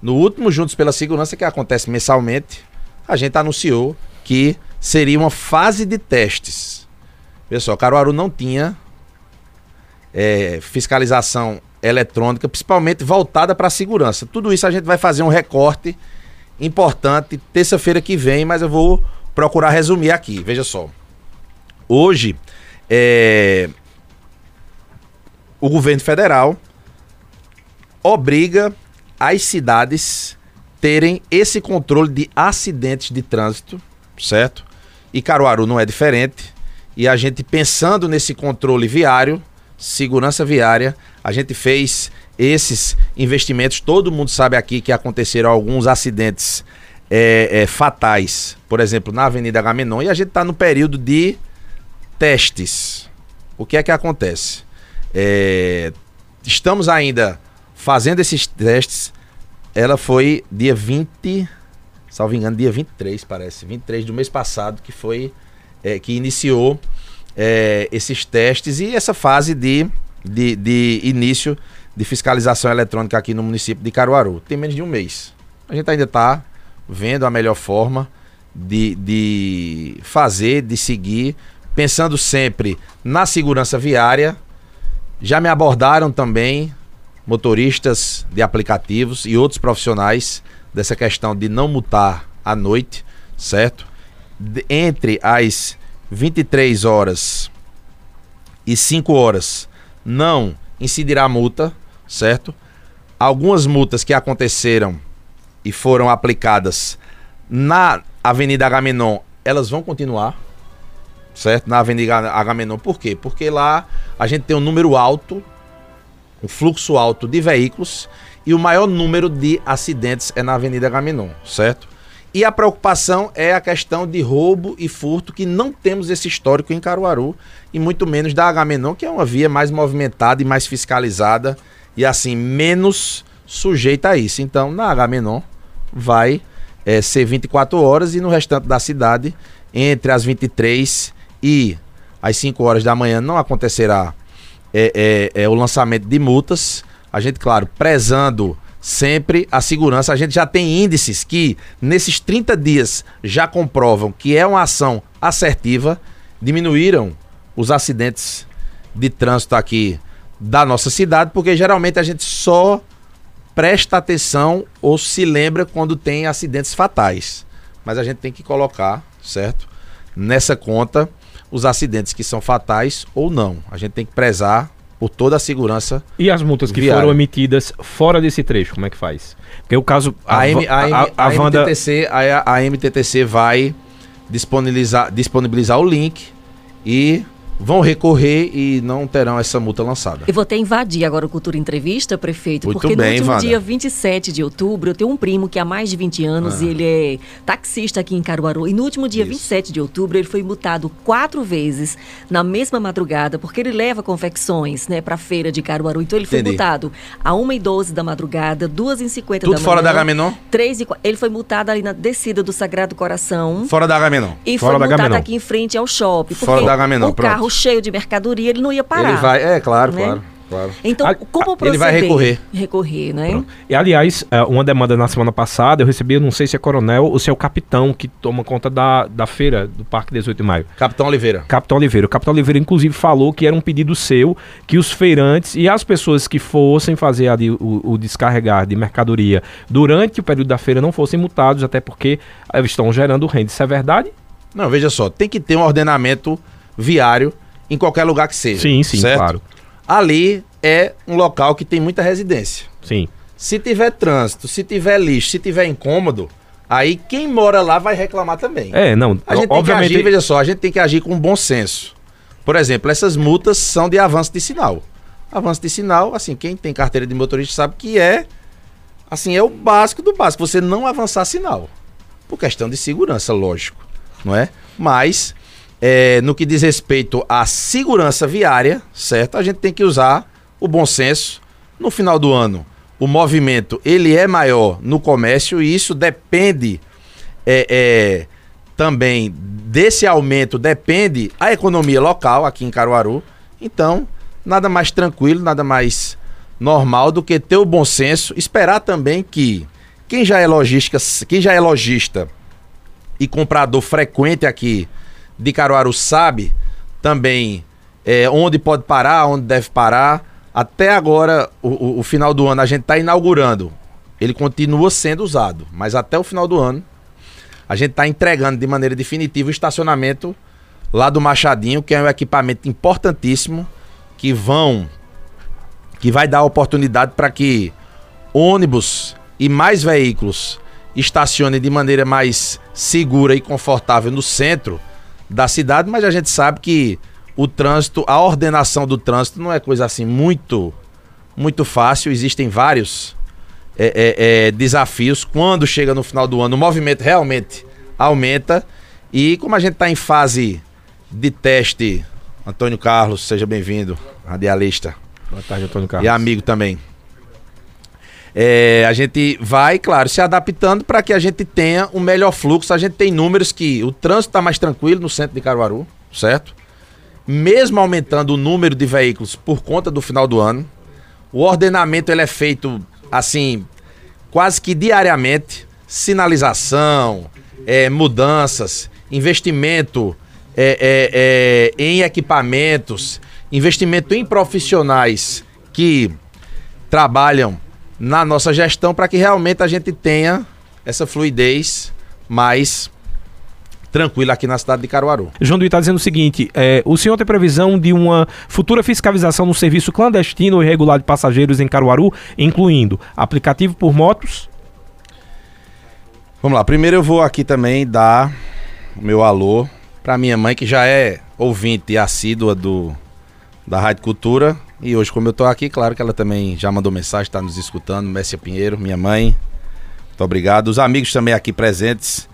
no último Juntos pela Segurança, que acontece mensalmente, a gente anunciou que seria uma fase de testes. Pessoal, Caruaru não tinha é, fiscalização eletrônica, principalmente voltada para a segurança. Tudo isso a gente vai fazer um recorte importante terça-feira que vem, mas eu vou procurar resumir aqui. Veja só. Hoje, é, o governo federal obriga as cidades terem esse controle de acidentes de trânsito, certo? E Caruaru não é diferente. E a gente pensando nesse controle viário, segurança viária, a gente fez esses investimentos. Todo mundo sabe aqui que aconteceram alguns acidentes é, é, fatais, por exemplo, na Avenida Gamenon, e a gente está no período de testes. O que é que acontece? É, estamos ainda fazendo esses testes. Ela foi dia 20, salvo engano, dia 23, parece, 23 do mês passado, que foi é, que iniciou é, esses testes e essa fase de, de, de início de fiscalização eletrônica aqui no município de Caruaru. Tem menos de um mês. A gente ainda está vendo a melhor forma de, de fazer, de seguir, pensando sempre na segurança viária já me abordaram também motoristas de aplicativos e outros profissionais dessa questão de não multar à noite, certo? De, entre as 23 horas e 5 horas não incidirá multa, certo? Algumas multas que aconteceram e foram aplicadas na Avenida Agamenon, elas vão continuar, certo? Na Avenida Agamenon, por quê? Porque lá a gente tem um número alto, um fluxo alto de veículos e o maior número de acidentes é na Avenida Agamenon, certo? E a preocupação é a questão de roubo e furto, que não temos esse histórico em Caruaru, e muito menos da Agamenon, que é uma via mais movimentada e mais fiscalizada, e assim, menos sujeita a isso. Então, na Agamenon vai é, ser 24 horas e no restante da cidade, entre as 23 e as 5 horas da manhã, não acontecerá é, é, é o lançamento de multas. A gente, claro, prezando sempre a segurança. A gente já tem índices que, nesses 30 dias, já comprovam que é uma ação assertiva, diminuíram os acidentes de trânsito aqui da nossa cidade, porque geralmente a gente só presta atenção ou se lembra quando tem acidentes fatais. Mas a gente tem que colocar, certo? Nessa conta, os acidentes que são fatais ou não. A gente tem que prezar por toda a segurança. E as multas que viária. foram emitidas fora desse trecho, como é que faz? Porque o caso. A, a, M, a, a, a, a Wanda... MTTC, a, a MTTC vai disponibilizar, disponibilizar o link e vão recorrer e não terão essa multa lançada. Eu vou até invadir agora o Cultura Entrevista, prefeito, Muito porque bem, no último Wanda. dia 27 de outubro, eu tenho um primo que há mais de 20 anos, ah. e ele é taxista aqui em Caruaru, e no último dia Isso. 27 de outubro ele foi multado quatro vezes na mesma madrugada, porque ele leva confecções, né, pra feira de Caruaru. Então ele foi Entendi. multado a 1 e 12 da madrugada, 2 e 50 Tudo da manhã. fora da Gamenon? 3 e Ele foi multado ali na descida do Sagrado Coração. Fora da Gamenon. E fora foi multado aqui em frente ao shopping. Fora da Gamenon, o pronto. carro cheio de mercadoria, ele não ia parar. Ele vai, é claro, né? claro. Claro. Então, como proceder? Ele vai recorrer. Recorrer, né? Pronto. E, aliás, é, uma demanda na semana passada, eu recebi, não sei se é coronel ou se é o capitão que toma conta da, da feira do Parque 18 de Maio. Capitão Oliveira. Capitão Oliveira. O Capitão Oliveira, inclusive, falou que era um pedido seu que os feirantes e as pessoas que fossem fazer ali, o, o descarregar de mercadoria durante o período da feira não fossem multados, até porque eles estão gerando renda. Isso é verdade? Não, veja só, tem que ter um ordenamento viário em qualquer lugar que seja. Sim, sim, certo? claro. Ali é um local que tem muita residência. Sim. Se tiver trânsito, se tiver lixo, se tiver incômodo, aí quem mora lá vai reclamar também. É, não. A gente obviamente... tem que agir, veja só, a gente tem que agir com bom senso. Por exemplo, essas multas são de avanço de sinal. Avanço de sinal, assim, quem tem carteira de motorista sabe que é, assim, é o básico do básico. Você não avançar sinal. Por questão de segurança, lógico não é? Mas, é, no que diz respeito à segurança viária, certo? A gente tem que usar o bom senso. No final do ano, o movimento ele é maior no comércio e isso depende é, é, também desse aumento depende a economia local aqui em Caruaru. Então, nada mais tranquilo, nada mais normal do que ter o bom senso, esperar também que quem já é logística, quem já é lojista e comprador frequente aqui de Caruaru sabe também é, onde pode parar, onde deve parar. Até agora, o, o, final do ano, a gente está inaugurando. Ele continua sendo usado, mas até o final do ano, a gente está entregando de maneira definitiva o estacionamento lá do Machadinho, que é um equipamento importantíssimo que vão que vai dar oportunidade para que ônibus e mais veículos estacione de maneira mais segura e confortável no centro da cidade, mas a gente sabe que o trânsito, a ordenação do trânsito não é coisa assim muito, muito fácil. Existem vários é, é, é, desafios. Quando chega no final do ano, o movimento realmente aumenta. E como a gente está em fase de teste, Antônio Carlos, seja bem-vindo, radialista. Boa tarde, Antônio Carlos. E amigo também. É, a gente vai, claro, se adaptando para que a gente tenha um melhor fluxo. A gente tem números que o trânsito está mais tranquilo no centro de Caruaru, certo? Mesmo aumentando o número de veículos por conta do final do ano, o ordenamento ele é feito assim, quase que diariamente. Sinalização, é, mudanças, investimento é, é, é em equipamentos, investimento em profissionais que trabalham na nossa gestão para que realmente a gente tenha essa fluidez mais tranquila aqui na cidade de Caruaru. João Duí está dizendo o seguinte: é, o senhor tem previsão de uma futura fiscalização no serviço clandestino e irregular de passageiros em Caruaru, incluindo aplicativo por motos? Vamos lá, primeiro eu vou aqui também dar o meu alô para minha mãe, que já é ouvinte e assídua do, da Rádio Cultura. E hoje, como eu estou aqui, claro que ela também já mandou mensagem, está nos escutando. Messia Pinheiro, minha mãe, muito obrigado. Os amigos também aqui presentes.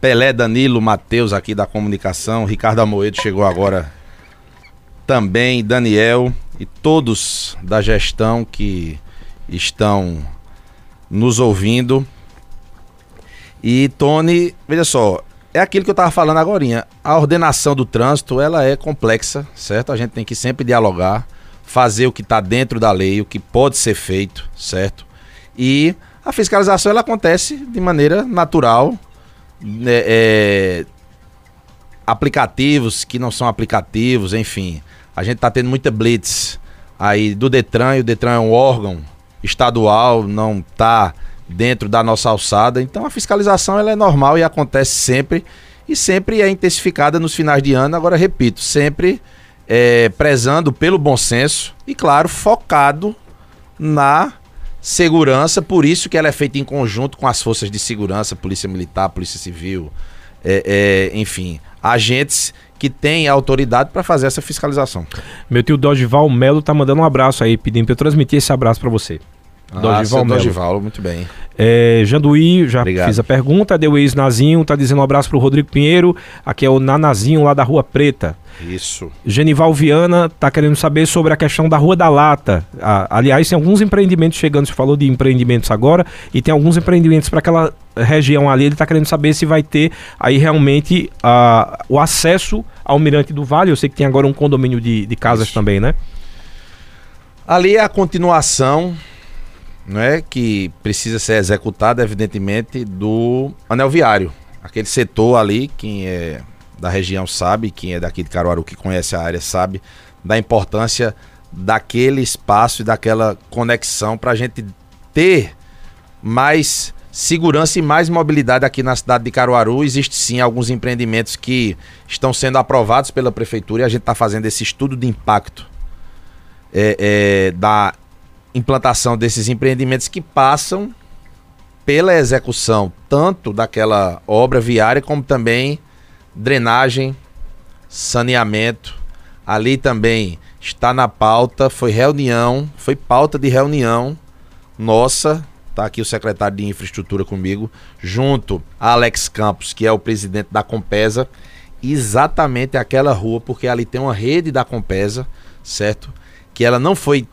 Pelé, Danilo, Matheus aqui da comunicação. Ricardo Amoedo chegou agora também. Daniel e todos da gestão que estão nos ouvindo. E Tony, veja só, é aquilo que eu estava falando agora. A ordenação do trânsito ela é complexa, certo? A gente tem que sempre dialogar, fazer o que está dentro da lei, o que pode ser feito, certo? E a fiscalização ela acontece de maneira natural. Né, é, aplicativos que não são aplicativos, enfim. A gente está tendo muita blitz aí do Detran, e o Detran é um órgão estadual, não está dentro da nossa alçada. Então a fiscalização ela é normal e acontece sempre e sempre é intensificada nos finais de ano. Agora repito, sempre é, prezando pelo bom senso e claro focado na segurança. Por isso que ela é feita em conjunto com as forças de segurança, polícia militar, polícia civil, é, é, enfim, agentes que têm autoridade para fazer essa fiscalização. Meu tio Dodival Melo tá mandando um abraço aí, pedindo para eu transmitir esse abraço para você. Dorival, Dorival, muito bem. É, Janduí, já Obrigado. fiz a pergunta. Deuís Nazinho tá dizendo um abraço pro Rodrigo Pinheiro. Aqui é o Nanazinho lá da Rua Preta. Isso. Genival Viana tá querendo saber sobre a questão da Rua da Lata. Ah, aliás, tem alguns empreendimentos chegando, você falou de empreendimentos agora, e tem alguns empreendimentos para aquela região ali. Ele tá querendo saber se vai ter aí realmente ah, o acesso ao Mirante do Vale. Eu sei que tem agora um condomínio de, de casas Isso. também, né? Ali é a continuação né, que precisa ser executada, evidentemente, do anel viário. Aquele setor ali, quem é da região sabe, quem é daqui de Caruaru que conhece a área sabe, da importância daquele espaço e daquela conexão para a gente ter mais segurança e mais mobilidade aqui na cidade de Caruaru. Existe sim alguns empreendimentos que estão sendo aprovados pela prefeitura e a gente está fazendo esse estudo de impacto é, é, da implantação desses empreendimentos que passam pela execução tanto daquela obra viária como também drenagem, saneamento. Ali também está na pauta, foi reunião, foi pauta de reunião nossa, tá aqui o secretário de infraestrutura comigo, junto a Alex Campos, que é o presidente da Compesa, exatamente aquela rua, porque ali tem uma rede da Compesa, certo? Que ela não foi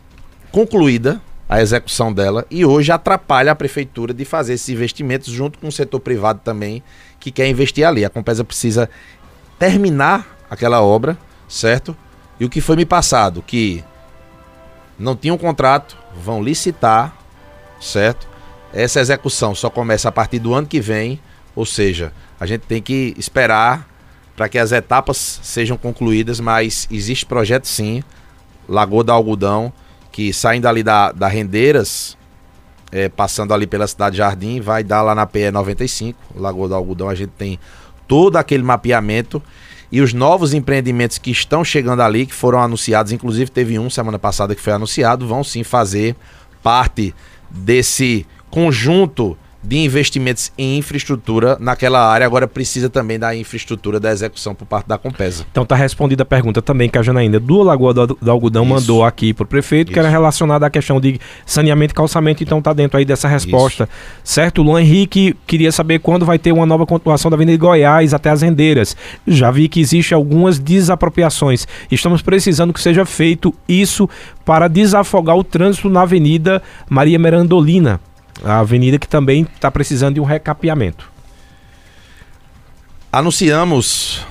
concluída a execução dela e hoje atrapalha a prefeitura de fazer esses investimentos junto com o setor privado também que quer investir ali. A Compesa precisa terminar aquela obra, certo? E o que foi me passado que não tinha um contrato, vão licitar, certo? Essa execução só começa a partir do ano que vem, ou seja, a gente tem que esperar para que as etapas sejam concluídas, mas existe projeto sim, Lagoa do Algodão, que saindo ali da, da Rendeiras, é, passando ali pela cidade Jardim, vai dar lá na PE 95, Lagoa do Algodão, a gente tem todo aquele mapeamento e os novos empreendimentos que estão chegando ali, que foram anunciados, inclusive teve um semana passada que foi anunciado, vão sim fazer parte desse conjunto de investimentos em infraestrutura naquela área, agora precisa também da infraestrutura da execução por parte da Compesa. Então tá respondida a pergunta também que a Janaína do Lagoa do, do Algodão Isso. mandou aqui para o prefeito, Isso. que era relacionada à questão de saneamento e calçamento, então tá dentro aí dessa resposta. Isso. Certo? Luan Henrique queria saber quando vai ter uma nova continuação da Avenida de Goiás até as Rendeiras. Já vi que existe algumas desapropriações. Estamos precisando que seja feito isso para desafogar o trânsito na Avenida Maria Merandolina a avenida que também está precisando de um recapeamento. Anunciamos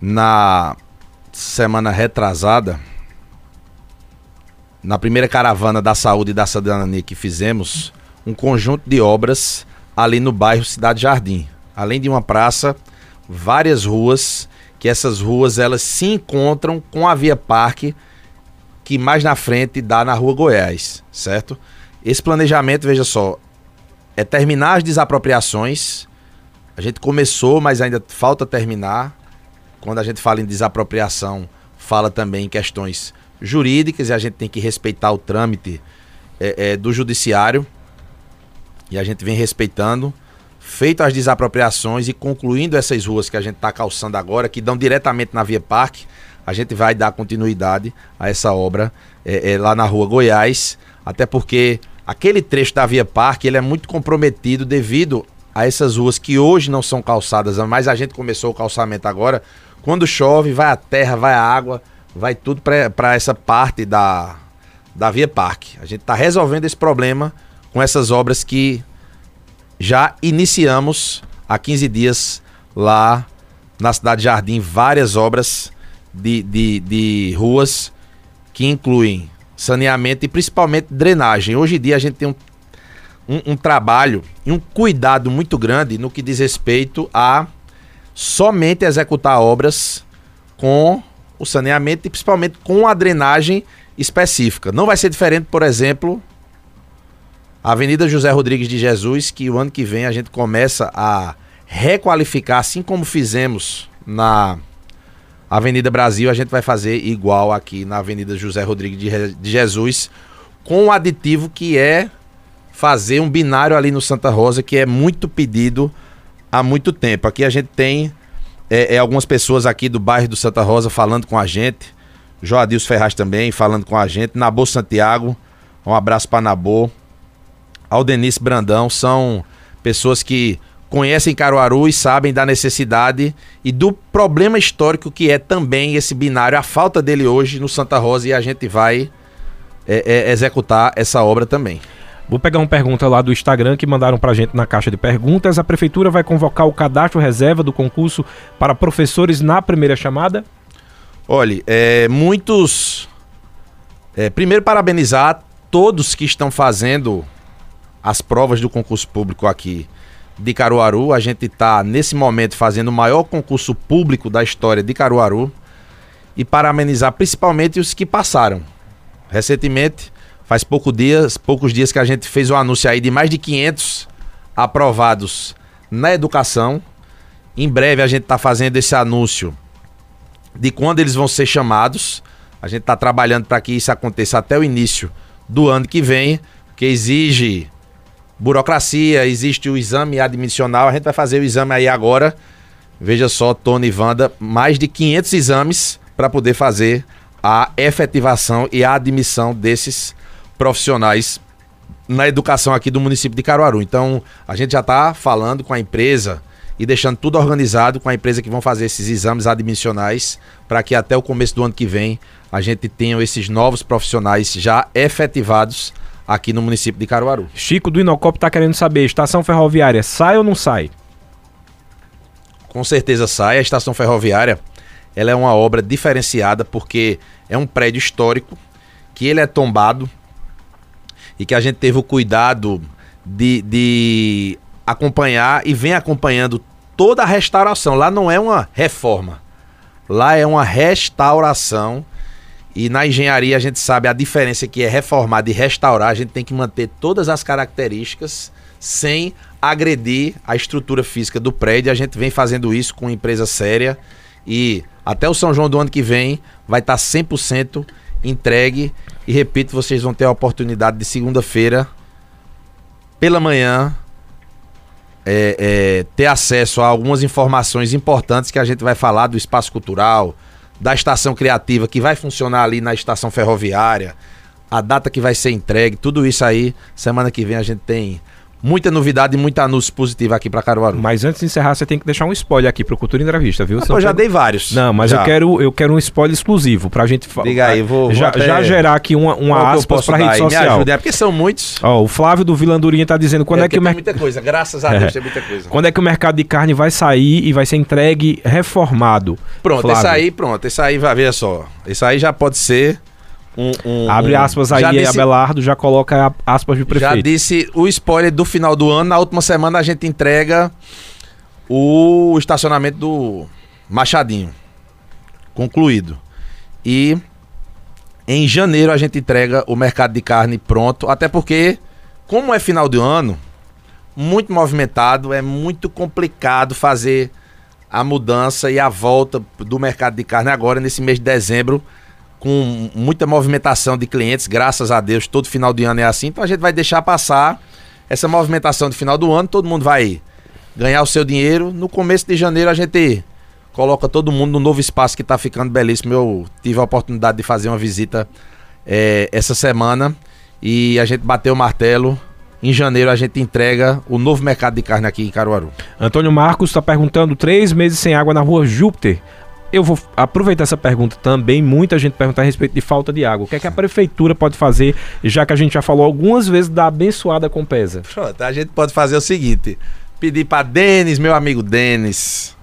na semana retrasada, na primeira caravana da saúde e da cidadania que fizemos, um conjunto de obras ali no bairro Cidade Jardim. Além de uma praça, várias ruas, que essas ruas elas se encontram com a Via Parque, que mais na frente dá na Rua Goiás, certo? Esse planejamento, veja só, é terminar as desapropriações A gente começou, mas ainda falta terminar. Quando a gente fala em desapropriação, fala também em questões jurídicas e a gente tem que respeitar o trâmite é, é, do judiciário. E a gente vem respeitando. Feito as desapropriações e concluindo essas ruas que a gente está calçando agora, que dão diretamente na Via Parque, a gente vai dar continuidade a essa obra é, é, lá na rua Goiás, até porque aquele trecho da Via Parque ele é muito comprometido devido a essas ruas que hoje não são calçadas, mas a gente começou o calçamento agora. Quando chove, vai a terra, vai a água, vai tudo para essa parte da, da Via Parque. A gente está resolvendo esse problema com essas obras que já iniciamos há 15 dias lá na cidade de Jardim, várias obras de, de, de ruas que incluem saneamento e principalmente drenagem. Hoje em dia a gente tem um, um, um trabalho e um cuidado muito grande no que diz respeito a somente executar obras com o saneamento e principalmente com a drenagem específica. Não vai ser diferente, por exemplo, a Avenida José Rodrigues de Jesus, que o ano que vem a gente começa a requalificar, assim como fizemos na Avenida Brasil, a gente vai fazer igual aqui na Avenida José Rodrigues de Jesus, com o aditivo que é fazer um binário ali no Santa Rosa, que é muito pedido há muito tempo. Aqui a gente tem é, é, algumas pessoas aqui do bairro do Santa Rosa falando com a gente. Joadilson Ferraz também falando com a gente. Nabô Santiago, um abraço para Nabô. Aldenice Brandão, são pessoas que conhecem Caruaru e sabem da necessidade e do problema histórico que é também esse binário, a falta dele hoje no Santa Rosa e a gente vai é, é, executar essa obra também. Vou pegar uma pergunta lá do Instagram que mandaram pra gente na caixa de perguntas. A prefeitura vai convocar o cadastro reserva do concurso para professores na primeira chamada? Olhe, é, muitos. É, primeiro, parabenizar todos que estão fazendo as provas do concurso público aqui de Caruaru. A gente está, nesse momento, fazendo o maior concurso público da história de Caruaru. E parabenizar principalmente os que passaram. Recentemente, Faz pouco dias, poucos dias que a gente fez o um anúncio aí de mais de 500 aprovados na educação. Em breve a gente está fazendo esse anúncio de quando eles vão ser chamados. A gente está trabalhando para que isso aconteça até o início do ano que vem, que exige burocracia, existe o exame admissional. A gente vai fazer o exame aí agora. Veja só, Tony e Wanda, mais de 500 exames para poder fazer a efetivação e a admissão desses profissionais na educação aqui do município de Caruaru. Então, a gente já está falando com a empresa e deixando tudo organizado com a empresa que vão fazer esses exames admissionais para que até o começo do ano que vem a gente tenha esses novos profissionais já efetivados aqui no município de Caruaru. Chico do Inocop está querendo saber, estação ferroviária sai ou não sai? Com certeza sai. A estação ferroviária ela é uma obra diferenciada porque é um prédio histórico que ele é tombado e que a gente teve o cuidado de, de acompanhar e vem acompanhando toda a restauração. Lá não é uma reforma, lá é uma restauração. E na engenharia a gente sabe a diferença que é reformar e restaurar. A gente tem que manter todas as características sem agredir a estrutura física do prédio. A gente vem fazendo isso com empresa séria e até o São João do ano que vem vai estar 100% entregue. E repito, vocês vão ter a oportunidade de segunda-feira, pela manhã, é, é, ter acesso a algumas informações importantes que a gente vai falar do espaço cultural, da estação criativa que vai funcionar ali na estação ferroviária, a data que vai ser entregue, tudo isso aí, semana que vem a gente tem Muita novidade e muita anúncio positivo aqui para Caruaru. Mas antes de encerrar, você tem que deixar um spoiler aqui pro Cultura Entrevista, viu? Ah, eu já dei vários. Não, mas já. eu quero eu quero um spoiler exclusivo pra gente Diga aí, vou, já, vou já gerar aqui uma, uma aspas pra rede social. Me ajude, é porque são muitos. Ó, o Flávio do Vilandurinha tá dizendo quando é, é que o mercado muita coisa, graças a Deus é. tem muita coisa. Quando é que o mercado de carne vai sair e vai ser entregue reformado? Pronto, Flávio. esse aí, pronto, esse aí vai ver só. Esse aí já pode ser um, um, Abre aspas aí, disse, Abelardo, já coloca aspas de prefeito. Já disse o spoiler do final do ano. Na última semana a gente entrega o estacionamento do Machadinho. Concluído. E em janeiro a gente entrega o mercado de carne pronto. Até porque, como é final do ano, muito movimentado, é muito complicado fazer a mudança e a volta do mercado de carne agora nesse mês de dezembro, com muita movimentação de clientes, graças a Deus, todo final de ano é assim. Então a gente vai deixar passar essa movimentação de final do ano, todo mundo vai ganhar o seu dinheiro. No começo de janeiro a gente coloca todo mundo no novo espaço que está ficando belíssimo. Eu tive a oportunidade de fazer uma visita é, essa semana e a gente bateu o martelo em janeiro a gente entrega o novo mercado de carne aqui em Caruaru. Antônio Marcos está perguntando: três meses sem água na rua Júpiter. Eu vou aproveitar essa pergunta também. Muita gente pergunta a respeito de falta de água. O que é que a prefeitura pode fazer, já que a gente já falou algumas vezes da abençoada Compesa? Pronto, a gente pode fazer o seguinte: pedir para Denis, meu amigo Denis,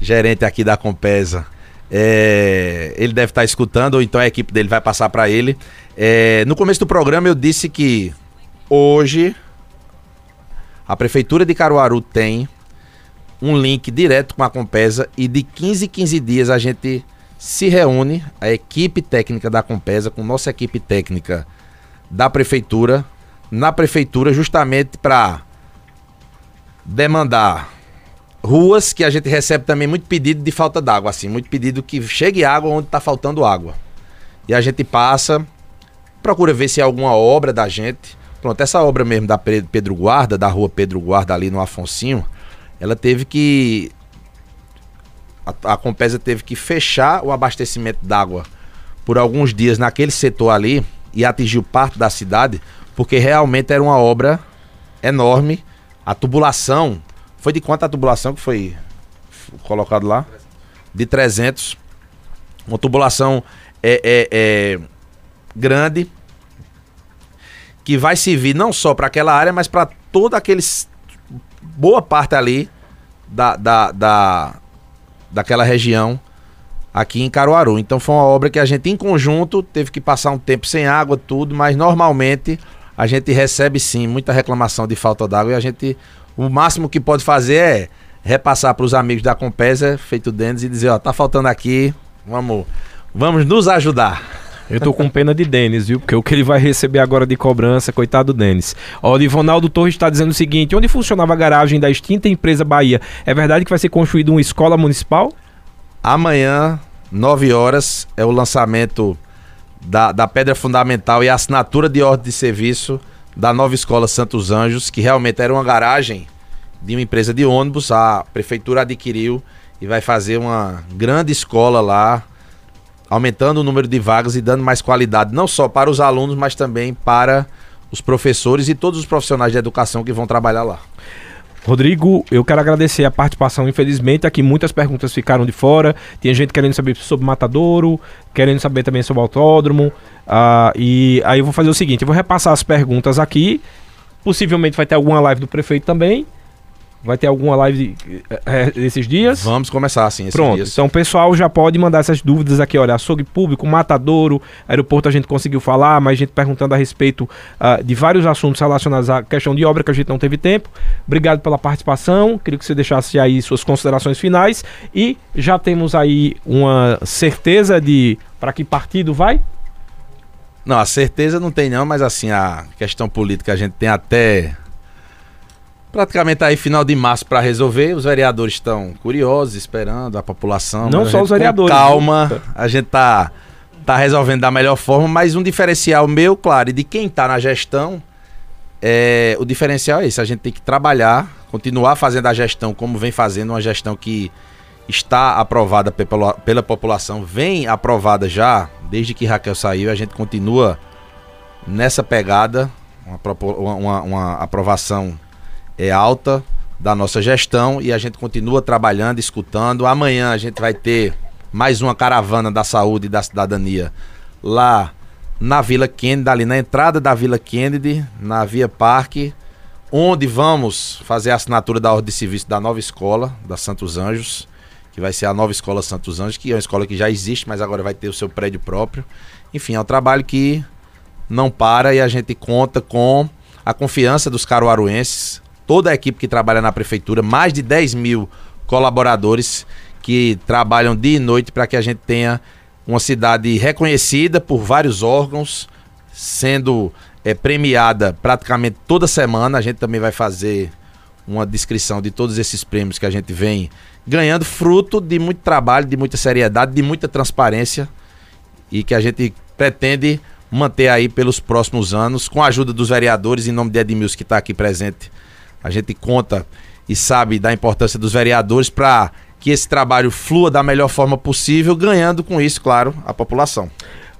gerente aqui da Compesa. É, ele deve estar escutando, ou então a equipe dele vai passar para ele. É, no começo do programa eu disse que Hoje, a Prefeitura de Caruaru tem um link direto com a Compesa e de 15 em 15 dias a gente se reúne, a equipe técnica da Compesa com nossa equipe técnica da Prefeitura, na Prefeitura, justamente para demandar ruas que a gente recebe também muito pedido de falta d'água, assim, muito pedido que chegue água onde está faltando água. E a gente passa, procura ver se é alguma obra da gente Pronto, essa obra mesmo da Pedro Guarda, da rua Pedro Guarda ali no Afonsinho, ela teve que. A, a Compesa teve que fechar o abastecimento d'água por alguns dias naquele setor ali e atingiu parte da cidade, porque realmente era uma obra enorme. A tubulação. Foi de quanto a tubulação que foi colocado lá? De 300. Uma tubulação é, é, é grande que vai servir não só para aquela área, mas para toda aqueles boa parte ali da, da, da, daquela região aqui em Caruaru. Então foi uma obra que a gente em conjunto teve que passar um tempo sem água, tudo, mas normalmente a gente recebe sim muita reclamação de falta d'água e a gente o máximo que pode fazer é repassar para os amigos da Compesa, feito Dendes e dizer, ó, tá faltando aqui, vamos, vamos nos ajudar. Eu tô com pena de Denis, viu? Porque o que ele vai receber agora de cobrança, coitado do Denis. O Ivonaldo Torres está dizendo o seguinte: onde funcionava a garagem da extinta empresa Bahia? É verdade que vai ser construída uma escola municipal? Amanhã, 9 horas, é o lançamento da, da pedra fundamental e a assinatura de ordem de serviço da nova escola Santos Anjos, que realmente era uma garagem de uma empresa de ônibus. A prefeitura adquiriu e vai fazer uma grande escola lá aumentando o número de vagas e dando mais qualidade, não só para os alunos, mas também para os professores e todos os profissionais de educação que vão trabalhar lá. Rodrigo, eu quero agradecer a participação. Infelizmente, aqui muitas perguntas ficaram de fora. Tinha gente querendo saber sobre Matadouro, querendo saber também sobre autódromo. Uh, e aí eu vou fazer o seguinte: eu vou repassar as perguntas aqui. Possivelmente vai ter alguma live do prefeito também. Vai ter alguma live é, esses dias? Vamos começar assim, esses Pronto, dias. então o pessoal já pode mandar essas dúvidas aqui, olha, açougue público, matadouro, aeroporto a gente conseguiu falar, mas gente perguntando a respeito uh, de vários assuntos relacionados à questão de obra que a gente não teve tempo. Obrigado pela participação, queria que você deixasse aí suas considerações finais e já temos aí uma certeza de para que partido vai? Não, a certeza não tem não, mas assim, a questão política a gente tem até praticamente aí final de março para resolver. Os vereadores estão curiosos, esperando a população. Não só os vereadores. calma, a gente tá tá resolvendo da melhor forma, mas um diferencial meu, claro, e de quem está na gestão, é, o diferencial é esse, a gente tem que trabalhar, continuar fazendo a gestão como vem fazendo, uma gestão que está aprovada pela, pela população, vem aprovada já, desde que Raquel saiu, a gente continua nessa pegada, uma, uma, uma aprovação é alta da nossa gestão e a gente continua trabalhando, escutando. Amanhã a gente vai ter mais uma caravana da saúde e da cidadania lá na Vila Kennedy, ali na entrada da Vila Kennedy, na Via Parque, onde vamos fazer a assinatura da ordem de serviço da nova escola, da Santos Anjos, que vai ser a nova escola Santos Anjos, que é uma escola que já existe, mas agora vai ter o seu prédio próprio. Enfim, é um trabalho que não para e a gente conta com a confiança dos caruaruenses, toda a equipe que trabalha na prefeitura, mais de 10 mil colaboradores que trabalham dia e noite para que a gente tenha uma cidade reconhecida por vários órgãos, sendo é premiada praticamente toda semana. A gente também vai fazer uma descrição de todos esses prêmios que a gente vem ganhando, fruto de muito trabalho, de muita seriedade, de muita transparência e que a gente pretende manter aí pelos próximos anos, com a ajuda dos vereadores, em nome de Edmilson que está aqui presente. A gente conta e sabe da importância dos vereadores para que esse trabalho flua da melhor forma possível, ganhando com isso, claro, a população.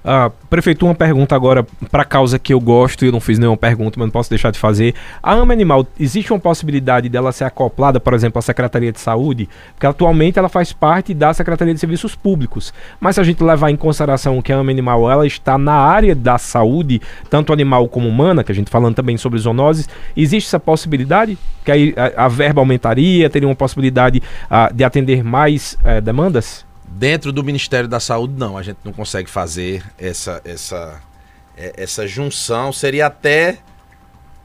Ah, prefeito, uma pergunta agora para causa que eu gosto e eu não fiz nenhuma pergunta, mas não posso deixar de fazer. A AMA Animal, existe uma possibilidade dela ser acoplada, por exemplo, à Secretaria de Saúde? Porque atualmente ela faz parte da Secretaria de Serviços Públicos. Mas se a gente levar em consideração que a AMA Animal ela está na área da saúde, tanto animal como humana, que a gente falando também sobre zoonoses, existe essa possibilidade? Que aí a, a verba aumentaria, teria uma possibilidade uh, de atender mais uh, demandas? Dentro do Ministério da Saúde, não, a gente não consegue fazer essa, essa, é, essa junção. Seria até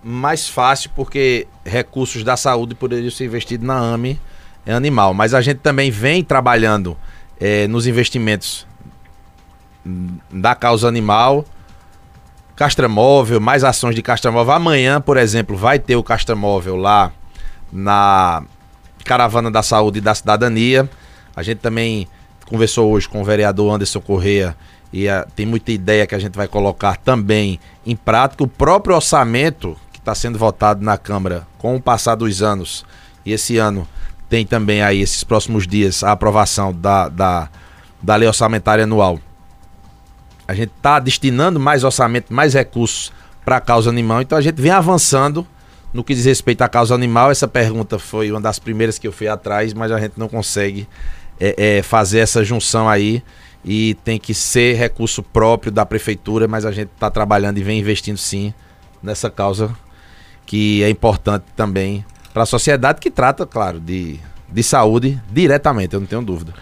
mais fácil, porque recursos da saúde poderiam ser investidos na AME animal. Mas a gente também vem trabalhando é, nos investimentos da causa animal, castramóvel, mais ações de castramóvel. Amanhã, por exemplo, vai ter o castramóvel lá na Caravana da Saúde e da Cidadania. A gente também conversou hoje com o vereador Anderson Correia e a, ah, tem muita ideia que a gente vai colocar também em prática. O próprio orçamento que está sendo votado na Câmara com o passar dos anos, e esse ano tem também aí, esses próximos dias, a aprovação da, da, da lei orçamentária anual. A gente está destinando mais orçamento, mais recursos para a causa animal, então a gente vem avançando no que diz respeito à causa animal. Essa pergunta foi uma das primeiras que eu fui atrás, mas a gente não consegue é, é, fazer essa junção aí e tem que ser recurso próprio da prefeitura, mas a gente está trabalhando e vem investindo sim nessa causa que é importante também para a sociedade que trata, claro, de, de saúde diretamente, eu não tenho dúvida.